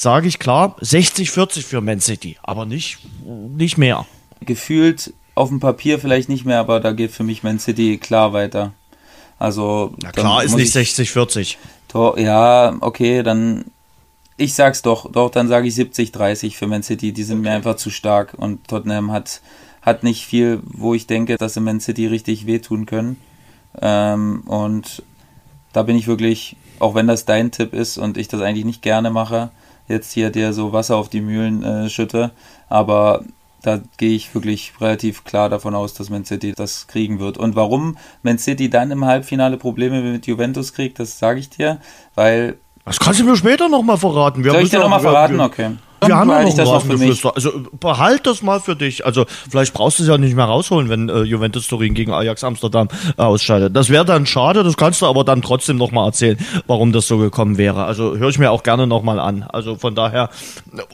S2: sage ich klar, 60-40 für Man City, aber nicht, nicht mehr.
S3: Gefühlt auf dem Papier vielleicht nicht mehr, aber da geht für mich Man City klar weiter. Also.
S2: Na klar ist nicht 60-40.
S3: Ja, okay, dann. Ich sag's doch, doch, dann sage ich 70-30 für Man City. Die sind okay. mir einfach zu stark und Tottenham hat, hat nicht viel, wo ich denke, dass sie Man City richtig wehtun können. Ähm, und da bin ich wirklich, auch wenn das dein Tipp ist und ich das eigentlich nicht gerne mache, jetzt hier dir so Wasser auf die Mühlen äh, schütte. Aber da gehe ich wirklich relativ klar davon aus, dass Man City das kriegen wird. Und warum Man City dann im Halbfinale Probleme mit Juventus kriegt, das sage ich dir, weil.
S2: Das kannst du mir später nochmal verraten.
S3: Wir Soll ich dir nochmal verraten? Okay.
S2: Wir haben ja noch das mich. Also behalt das mal für dich. Also vielleicht brauchst du es ja nicht mehr rausholen, wenn äh, Juventus Turin gegen Ajax Amsterdam äh, ausscheidet. Das wäre dann schade, das kannst du aber dann trotzdem nochmal erzählen, warum das so gekommen wäre. Also höre ich mir auch gerne nochmal an. Also von daher,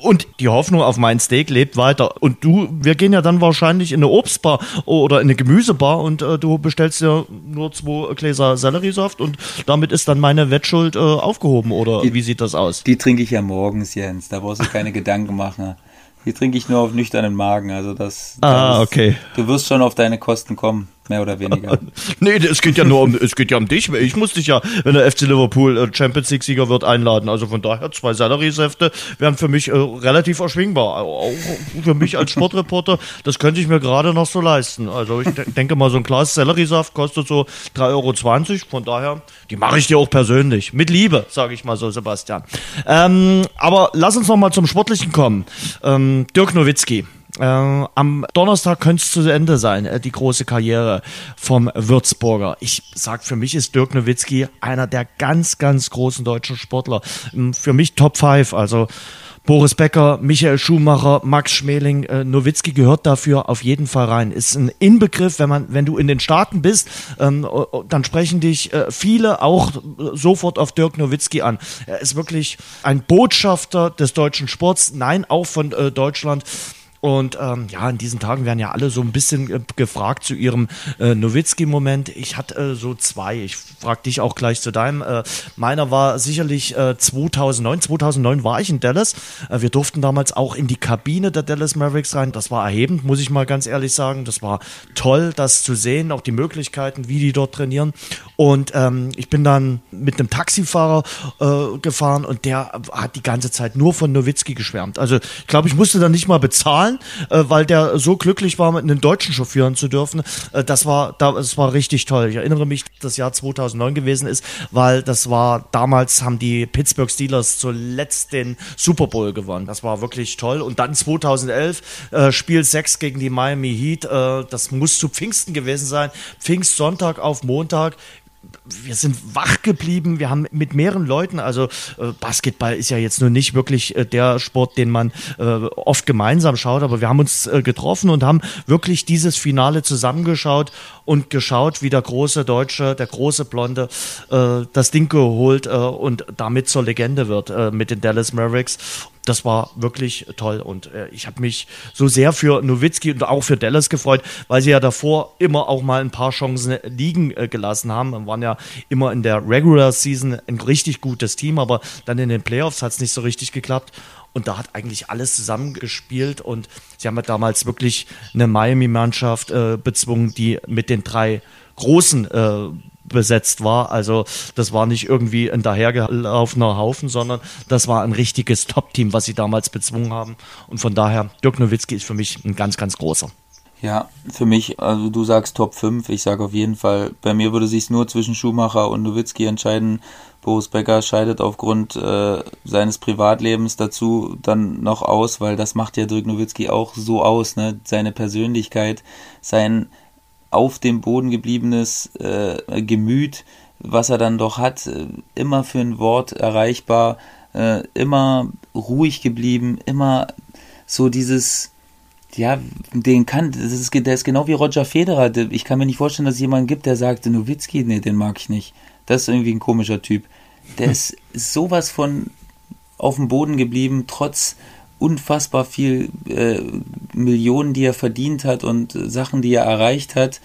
S2: und die Hoffnung auf mein Steak lebt weiter. Und du, wir gehen ja dann wahrscheinlich in eine Obstbar oder in eine Gemüsebar und äh, du bestellst ja nur zwei Gläser Selleriesaft und damit ist dann meine Wettschuld äh, aufgehoben oder die, wie sieht das aus?
S3: Die trinke ich ja morgens, Jens. Da brauchst du keine Gedanken machen. Hier trinke ich nur auf nüchternen Magen. Also das.
S2: Ah, das, okay.
S3: Du wirst schon auf deine Kosten kommen mehr oder weniger.
S2: nee, es geht ja nur um, es geht ja um dich. Ich muss dich ja, wenn der FC Liverpool äh, Champions League Sieger wird, einladen. Also von daher, zwei Salarysäfte wären für mich äh, relativ erschwingbar. Auch für mich als Sportreporter, das könnte ich mir gerade noch so leisten. Also ich denke mal, so ein Glas Selleriesaft kostet so 3,20 Euro. Von daher, die mache ich dir auch persönlich. Mit Liebe, sage ich mal so, Sebastian. Ähm, aber lass uns noch mal zum Sportlichen kommen. Ähm, Dirk Nowitzki. Äh, am Donnerstag könnte es zu Ende sein, äh, die große Karriere vom Würzburger. Ich sag, für mich ist Dirk Nowitzki einer der ganz, ganz großen deutschen Sportler. Ähm, für mich Top 5, also Boris Becker, Michael Schumacher, Max Schmeling, äh, Nowitzki gehört dafür auf jeden Fall rein. Ist ein Inbegriff, wenn man, wenn du in den Staaten bist, ähm, dann sprechen dich äh, viele auch sofort auf Dirk Nowitzki an. Er ist wirklich ein Botschafter des deutschen Sports, nein, auch von äh, Deutschland. Und ähm, ja, in diesen Tagen werden ja alle so ein bisschen äh, gefragt zu ihrem äh, Nowitzki-Moment. Ich hatte äh, so zwei. Ich frage dich auch gleich zu deinem. Äh, meiner war sicherlich äh, 2009. 2009 war ich in Dallas. Äh, wir durften damals auch in die Kabine der Dallas Mavericks rein. Das war erhebend, muss ich mal ganz ehrlich sagen. Das war toll, das zu sehen, auch die Möglichkeiten, wie die dort trainieren. Und ähm, ich bin dann mit einem Taxifahrer äh, gefahren und der hat die ganze Zeit nur von Nowitzki geschwärmt. Also ich glaube, ich musste dann nicht mal bezahlen, äh, weil der so glücklich war, mit einem Deutschen chauffieren zu dürfen. Äh, das war, das war richtig toll. Ich erinnere mich, das Jahr 2009 gewesen ist, weil das war damals haben die Pittsburgh Steelers zuletzt den Super Bowl gewonnen. Das war wirklich toll. Und dann 2011 äh, Spiel 6 gegen die Miami Heat. Äh, das muss zu Pfingsten gewesen sein. Pfingstsonntag auf Montag wir sind wach geblieben, wir haben mit mehreren Leuten, also äh, Basketball ist ja jetzt nur nicht wirklich äh, der Sport, den man äh, oft gemeinsam schaut, aber wir haben uns äh, getroffen und haben wirklich dieses Finale zusammengeschaut und geschaut, wie der große Deutsche, der große Blonde äh, das Ding geholt äh, und damit zur Legende wird mit den Dallas Mavericks das war wirklich toll und äh, ich habe mich so sehr für Nowitzki und auch für Dallas gefreut, weil sie ja davor immer auch mal ein paar Chancen liegen äh, gelassen haben. Und waren ja immer in der Regular Season ein richtig gutes Team, aber dann in den Playoffs hat es nicht so richtig geklappt. Und da hat eigentlich alles zusammengespielt und sie haben ja damals wirklich eine Miami-Mannschaft äh, bezwungen, die mit den drei großen äh, besetzt war. Also das war nicht irgendwie ein dahergelaufener Haufen, sondern das war ein richtiges Top-Team, was sie damals bezwungen haben. Und von daher, Dirk Nowitzki ist für mich ein ganz, ganz großer.
S3: Ja, für mich, also du sagst Top 5, ich sage auf jeden Fall, bei mir würde sich nur zwischen Schumacher und Nowitzki entscheiden. Boris Becker scheidet aufgrund äh, seines Privatlebens dazu dann noch aus, weil das macht ja Dirk Nowitzki auch so aus, ne? Seine Persönlichkeit, sein auf dem Boden gebliebenes äh, Gemüt, was er dann doch hat, äh, immer für ein Wort erreichbar, äh, immer ruhig geblieben, immer so dieses, ja, den kann, das ist, der ist genau wie Roger Federer. Ich kann mir nicht vorstellen, dass es jemanden gibt, der sagt, Nowitzki, nee, den mag ich nicht. Das ist irgendwie ein komischer Typ. Der ist sowas von auf dem Boden geblieben, trotz unfassbar viel äh, Millionen, die er verdient hat und äh, Sachen, die er erreicht hat.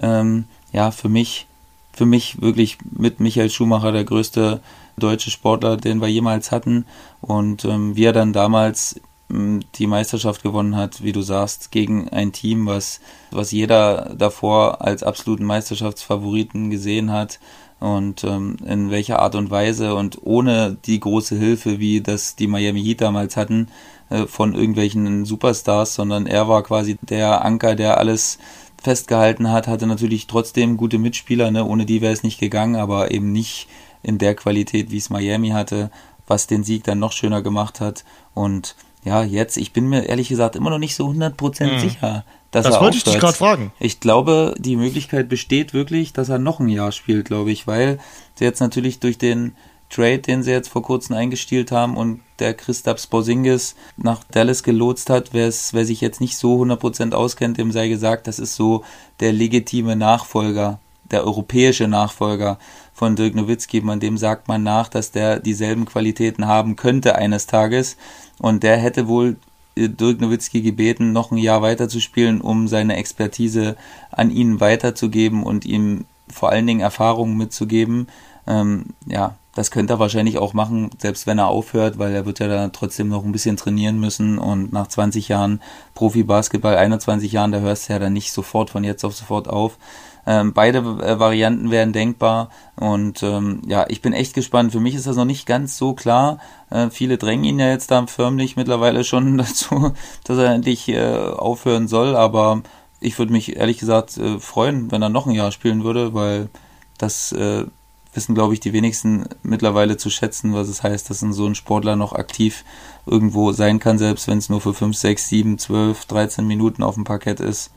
S3: Ähm, ja, für mich, für mich wirklich mit Michael Schumacher der größte deutsche Sportler, den wir jemals hatten. Und ähm, wie er dann damals ähm, die Meisterschaft gewonnen hat, wie du sagst, gegen ein Team, was, was jeder davor als absoluten Meisterschaftsfavoriten gesehen hat und ähm, in welcher Art und Weise und ohne die große Hilfe, wie das die Miami Heat damals hatten, äh, von irgendwelchen Superstars, sondern er war quasi der Anker, der alles festgehalten hat, hatte natürlich trotzdem gute Mitspieler, ne? ohne die wäre es nicht gegangen, aber eben nicht in der Qualität, wie es Miami hatte. was den Sieg dann noch schöner gemacht hat. Und ja, jetzt, ich bin mir ehrlich gesagt immer noch nicht so 100% mhm. sicher, dass
S2: das wollte ich dich gerade fragen.
S3: Ich glaube, die Möglichkeit besteht wirklich, dass er noch ein Jahr spielt, glaube ich, weil sie jetzt natürlich durch den Trade, den sie jetzt vor kurzem eingestielt haben und der Christoph Porzingis nach Dallas gelotst hat, wer sich jetzt nicht so 100% auskennt, dem sei gesagt, das ist so der legitime Nachfolger, der europäische Nachfolger von Dirk Nowitzki, man dem sagt man nach, dass der dieselben Qualitäten haben könnte eines Tages. Und der hätte wohl Dirk Nowitzki gebeten, noch ein Jahr weiterzuspielen, um seine Expertise an ihn weiterzugeben und ihm vor allen Dingen Erfahrungen mitzugeben. Ähm, ja, das könnte er wahrscheinlich auch machen, selbst wenn er aufhört, weil er wird ja dann trotzdem noch ein bisschen trainieren müssen und nach 20 Jahren Profi-Basketball, 21 Jahren, da hörst du ja dann nicht sofort von jetzt auf sofort auf. Ähm, beide äh, Varianten wären denkbar und ähm, ja, ich bin echt gespannt. Für mich ist das noch nicht ganz so klar. Äh, viele drängen ihn ja jetzt da förmlich mittlerweile schon dazu, dass er endlich äh, aufhören soll, aber ich würde mich ehrlich gesagt äh, freuen, wenn er noch ein Jahr spielen würde, weil das äh, wissen, glaube ich, die wenigsten mittlerweile zu schätzen, was es heißt, dass ein so ein Sportler noch aktiv irgendwo sein kann, selbst wenn es nur für 5, 6, 7, 12, 13 Minuten auf dem Parkett ist.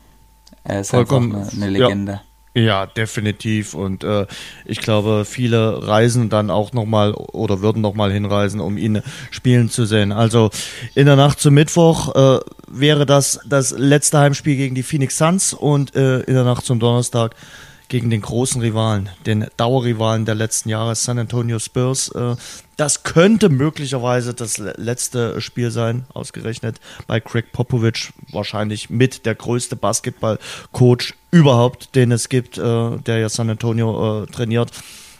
S3: Er ist Vollkommen, einfach eine, eine Legende.
S2: Ja. Ja, definitiv. Und äh, ich glaube, viele reisen dann auch nochmal oder würden nochmal hinreisen, um ihn spielen zu sehen. Also in der Nacht zum Mittwoch äh, wäre das das letzte Heimspiel gegen die Phoenix Suns und äh, in der Nacht zum Donnerstag gegen den großen Rivalen, den Dauerrivalen der letzten Jahre, San Antonio Spurs. Äh, das könnte möglicherweise das letzte Spiel sein, ausgerechnet bei Craig Popovich, wahrscheinlich mit der größte Basketball-Coach überhaupt, den es gibt, äh, der ja San Antonio äh, trainiert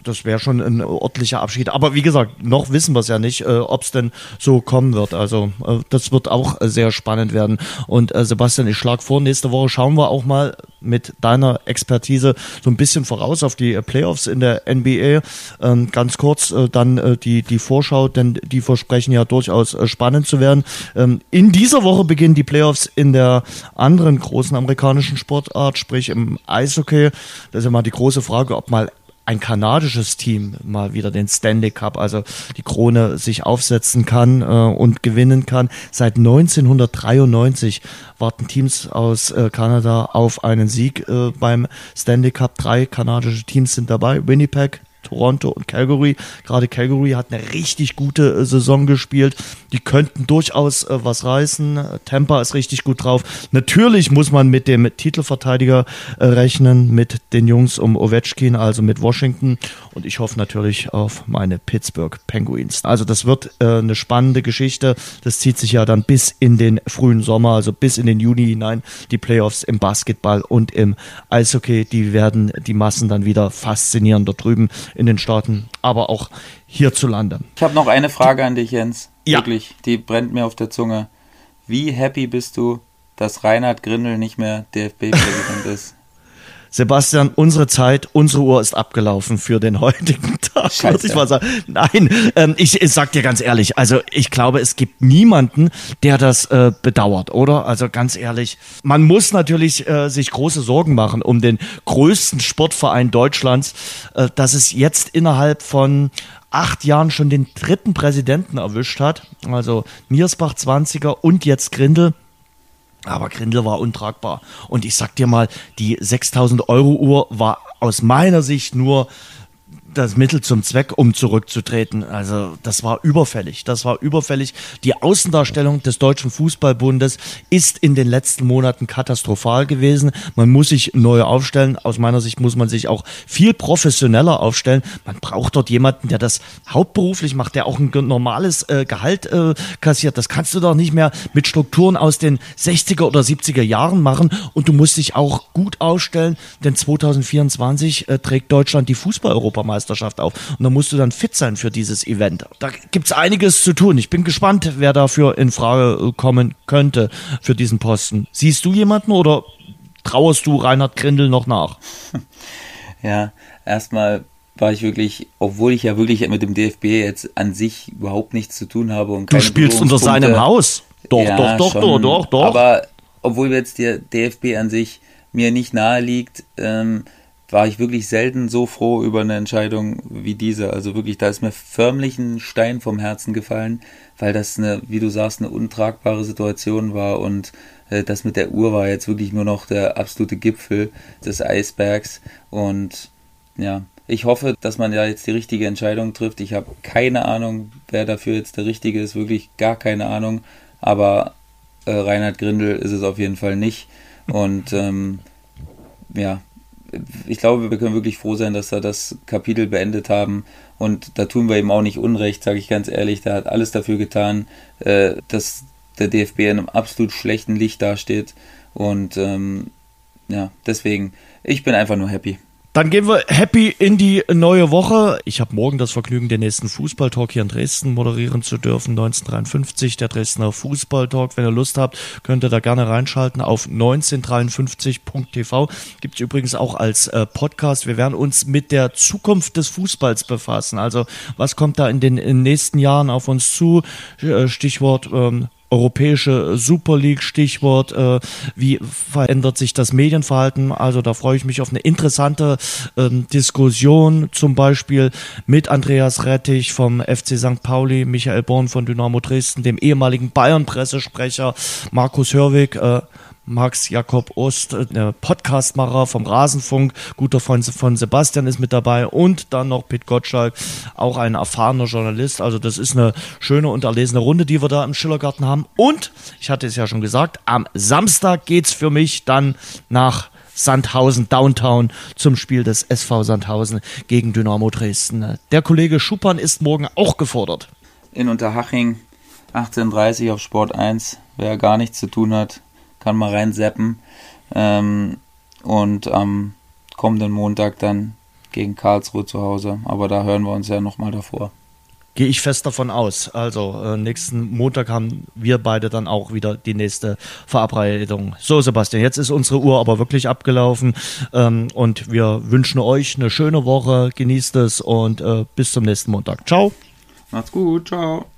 S2: das wäre schon ein ordentlicher Abschied. Aber wie gesagt, noch wissen wir es ja nicht, äh, ob es denn so kommen wird. Also äh, das wird auch äh, sehr spannend werden. Und äh, Sebastian, ich schlage vor, nächste Woche schauen wir auch mal mit deiner Expertise so ein bisschen voraus auf die Playoffs in der NBA. Ähm, ganz kurz äh, dann äh, die, die Vorschau, denn die versprechen ja durchaus spannend zu werden. Ähm, in dieser Woche beginnen die Playoffs in der anderen großen amerikanischen Sportart, sprich im Eishockey. Das ist ja mal die große Frage, ob mal ein kanadisches Team mal wieder den Stanley Cup, also die Krone sich aufsetzen kann äh, und gewinnen kann. Seit 1993 warten Teams aus äh, Kanada auf einen Sieg äh, beim Stanley Cup. Drei kanadische Teams sind dabei. Winnipeg, Toronto und Calgary. Gerade Calgary hat eine richtig gute äh, Saison gespielt. Die könnten durchaus äh, was reißen. Tampa ist richtig gut drauf. Natürlich muss man mit dem Titelverteidiger äh, rechnen, mit den Jungs um Ovechkin, also mit Washington. Und ich hoffe natürlich auf meine Pittsburgh Penguins. Also das wird äh, eine spannende Geschichte. Das zieht sich ja dann bis in den frühen Sommer, also bis in den Juni hinein. Die Playoffs im Basketball und im Eishockey, die werden die Massen dann wieder faszinieren dort drüben in den Staaten, aber auch hierzulande.
S3: Ich habe noch eine Frage an dich, Jens. Ja. Wirklich, die brennt mir auf der Zunge. Wie happy bist du, dass Reinhard Grindel nicht mehr DFB-Präsident ist?
S2: Sebastian, unsere Zeit, unsere Uhr ist abgelaufen für den heutigen Tag, Scheiße. würde ich mal sagen. Nein, ähm, ich, ich sag dir ganz ehrlich, also ich glaube, es gibt niemanden, der das äh, bedauert, oder? Also ganz ehrlich, man muss natürlich äh, sich große Sorgen machen um den größten Sportverein Deutschlands, äh, dass es jetzt innerhalb von acht Jahren schon den dritten Präsidenten erwischt hat. Also Niersbach 20er und jetzt Grindel. Aber Grindel war untragbar. Und ich sag dir mal, die 6000 Euro Uhr war aus meiner Sicht nur das Mittel zum Zweck, um zurückzutreten. Also das war überfällig. Das war überfällig. Die Außendarstellung des Deutschen Fußballbundes ist in den letzten Monaten katastrophal gewesen. Man muss sich neu aufstellen. Aus meiner Sicht muss man sich auch viel professioneller aufstellen. Man braucht dort jemanden, der das hauptberuflich macht, der auch ein normales äh, Gehalt äh, kassiert. Das kannst du doch nicht mehr mit Strukturen aus den 60er oder 70er Jahren machen. Und du musst dich auch gut aufstellen, denn 2024 äh, trägt Deutschland die Fußball-Europameisterschaft. Weltmeisterschaft auf. Und da musst du dann fit sein für dieses Event. Da gibt es einiges zu tun. Ich bin gespannt, wer dafür in Frage kommen könnte für diesen Posten. Siehst du jemanden oder trauerst du Reinhard Grindel noch nach?
S3: Ja, erstmal war ich wirklich, obwohl ich ja wirklich mit dem DFB jetzt an sich überhaupt nichts zu tun habe und
S2: Du spielst unter seinem Haus. Doch, ja, doch, doch, schon, doch, doch, doch.
S3: Aber obwohl jetzt der DFB an sich mir nicht nahe liegt, ähm, war ich wirklich selten so froh über eine Entscheidung wie diese. Also wirklich, da ist mir förmlich ein Stein vom Herzen gefallen, weil das eine, wie du sagst, eine untragbare Situation war und äh, das mit der Uhr war jetzt wirklich nur noch der absolute Gipfel des Eisbergs und ja, ich hoffe, dass man ja jetzt die richtige Entscheidung trifft. Ich habe keine Ahnung, wer dafür jetzt der Richtige ist, wirklich gar keine Ahnung. Aber äh, Reinhard Grindel ist es auf jeden Fall nicht. Und ähm, ja, ich glaube, wir können wirklich froh sein, dass wir das Kapitel beendet haben. Und da tun wir ihm auch nicht Unrecht, sage ich ganz ehrlich. Der hat alles dafür getan, äh, dass der DFB in einem absolut schlechten Licht dasteht. Und ähm, ja, deswegen, ich bin einfach nur happy.
S2: Dann gehen wir happy in die neue Woche. Ich habe morgen das Vergnügen, den nächsten Fußballtalk hier in Dresden moderieren zu dürfen. 1953, der Dresdner Fußballtalk. Wenn ihr Lust habt, könnt ihr da gerne reinschalten auf 1953.tv. Gibt es übrigens auch als äh, Podcast. Wir werden uns mit der Zukunft des Fußballs befassen. Also was kommt da in den, in nächsten Jahren auf uns zu? Äh, Stichwort ähm, europäische Super League Stichwort, äh, wie verändert sich das Medienverhalten? Also da freue ich mich auf eine interessante ähm, Diskussion, zum Beispiel mit Andreas Rettich vom FC St. Pauli, Michael Born von Dynamo Dresden, dem ehemaligen Bayern-Pressesprecher Markus Hörwig, äh, Max Jakob Ost, äh, der Podcastmacher vom Rasenfunk, guter Freund von Sebastian ist mit dabei und dann noch Pit Gottschalk, auch ein erfahrener Journalist. Also das ist eine schöne und erlesene Runde, die wir da im Schillergarten haben. Und, ich hatte es ja schon gesagt, am Samstag geht's für mich dann nach Sandhausen Downtown zum Spiel des SV Sandhausen gegen Dynamo Dresden. Der Kollege Schuppan ist morgen auch gefordert.
S3: In Unterhaching 18.30 auf Sport 1. Wer gar nichts zu tun hat, kann mal reinseppen. Ähm, und am kommenden Montag dann gegen Karlsruhe zu Hause. Aber da hören wir uns ja nochmal davor.
S2: Gehe ich fest davon aus. Also äh, nächsten Montag haben wir beide dann auch wieder die nächste Verabredung. So, Sebastian, jetzt ist unsere Uhr aber wirklich abgelaufen ähm, und wir wünschen euch eine schöne Woche. Genießt es und äh, bis zum nächsten Montag. Ciao.
S3: Macht's gut. Ciao.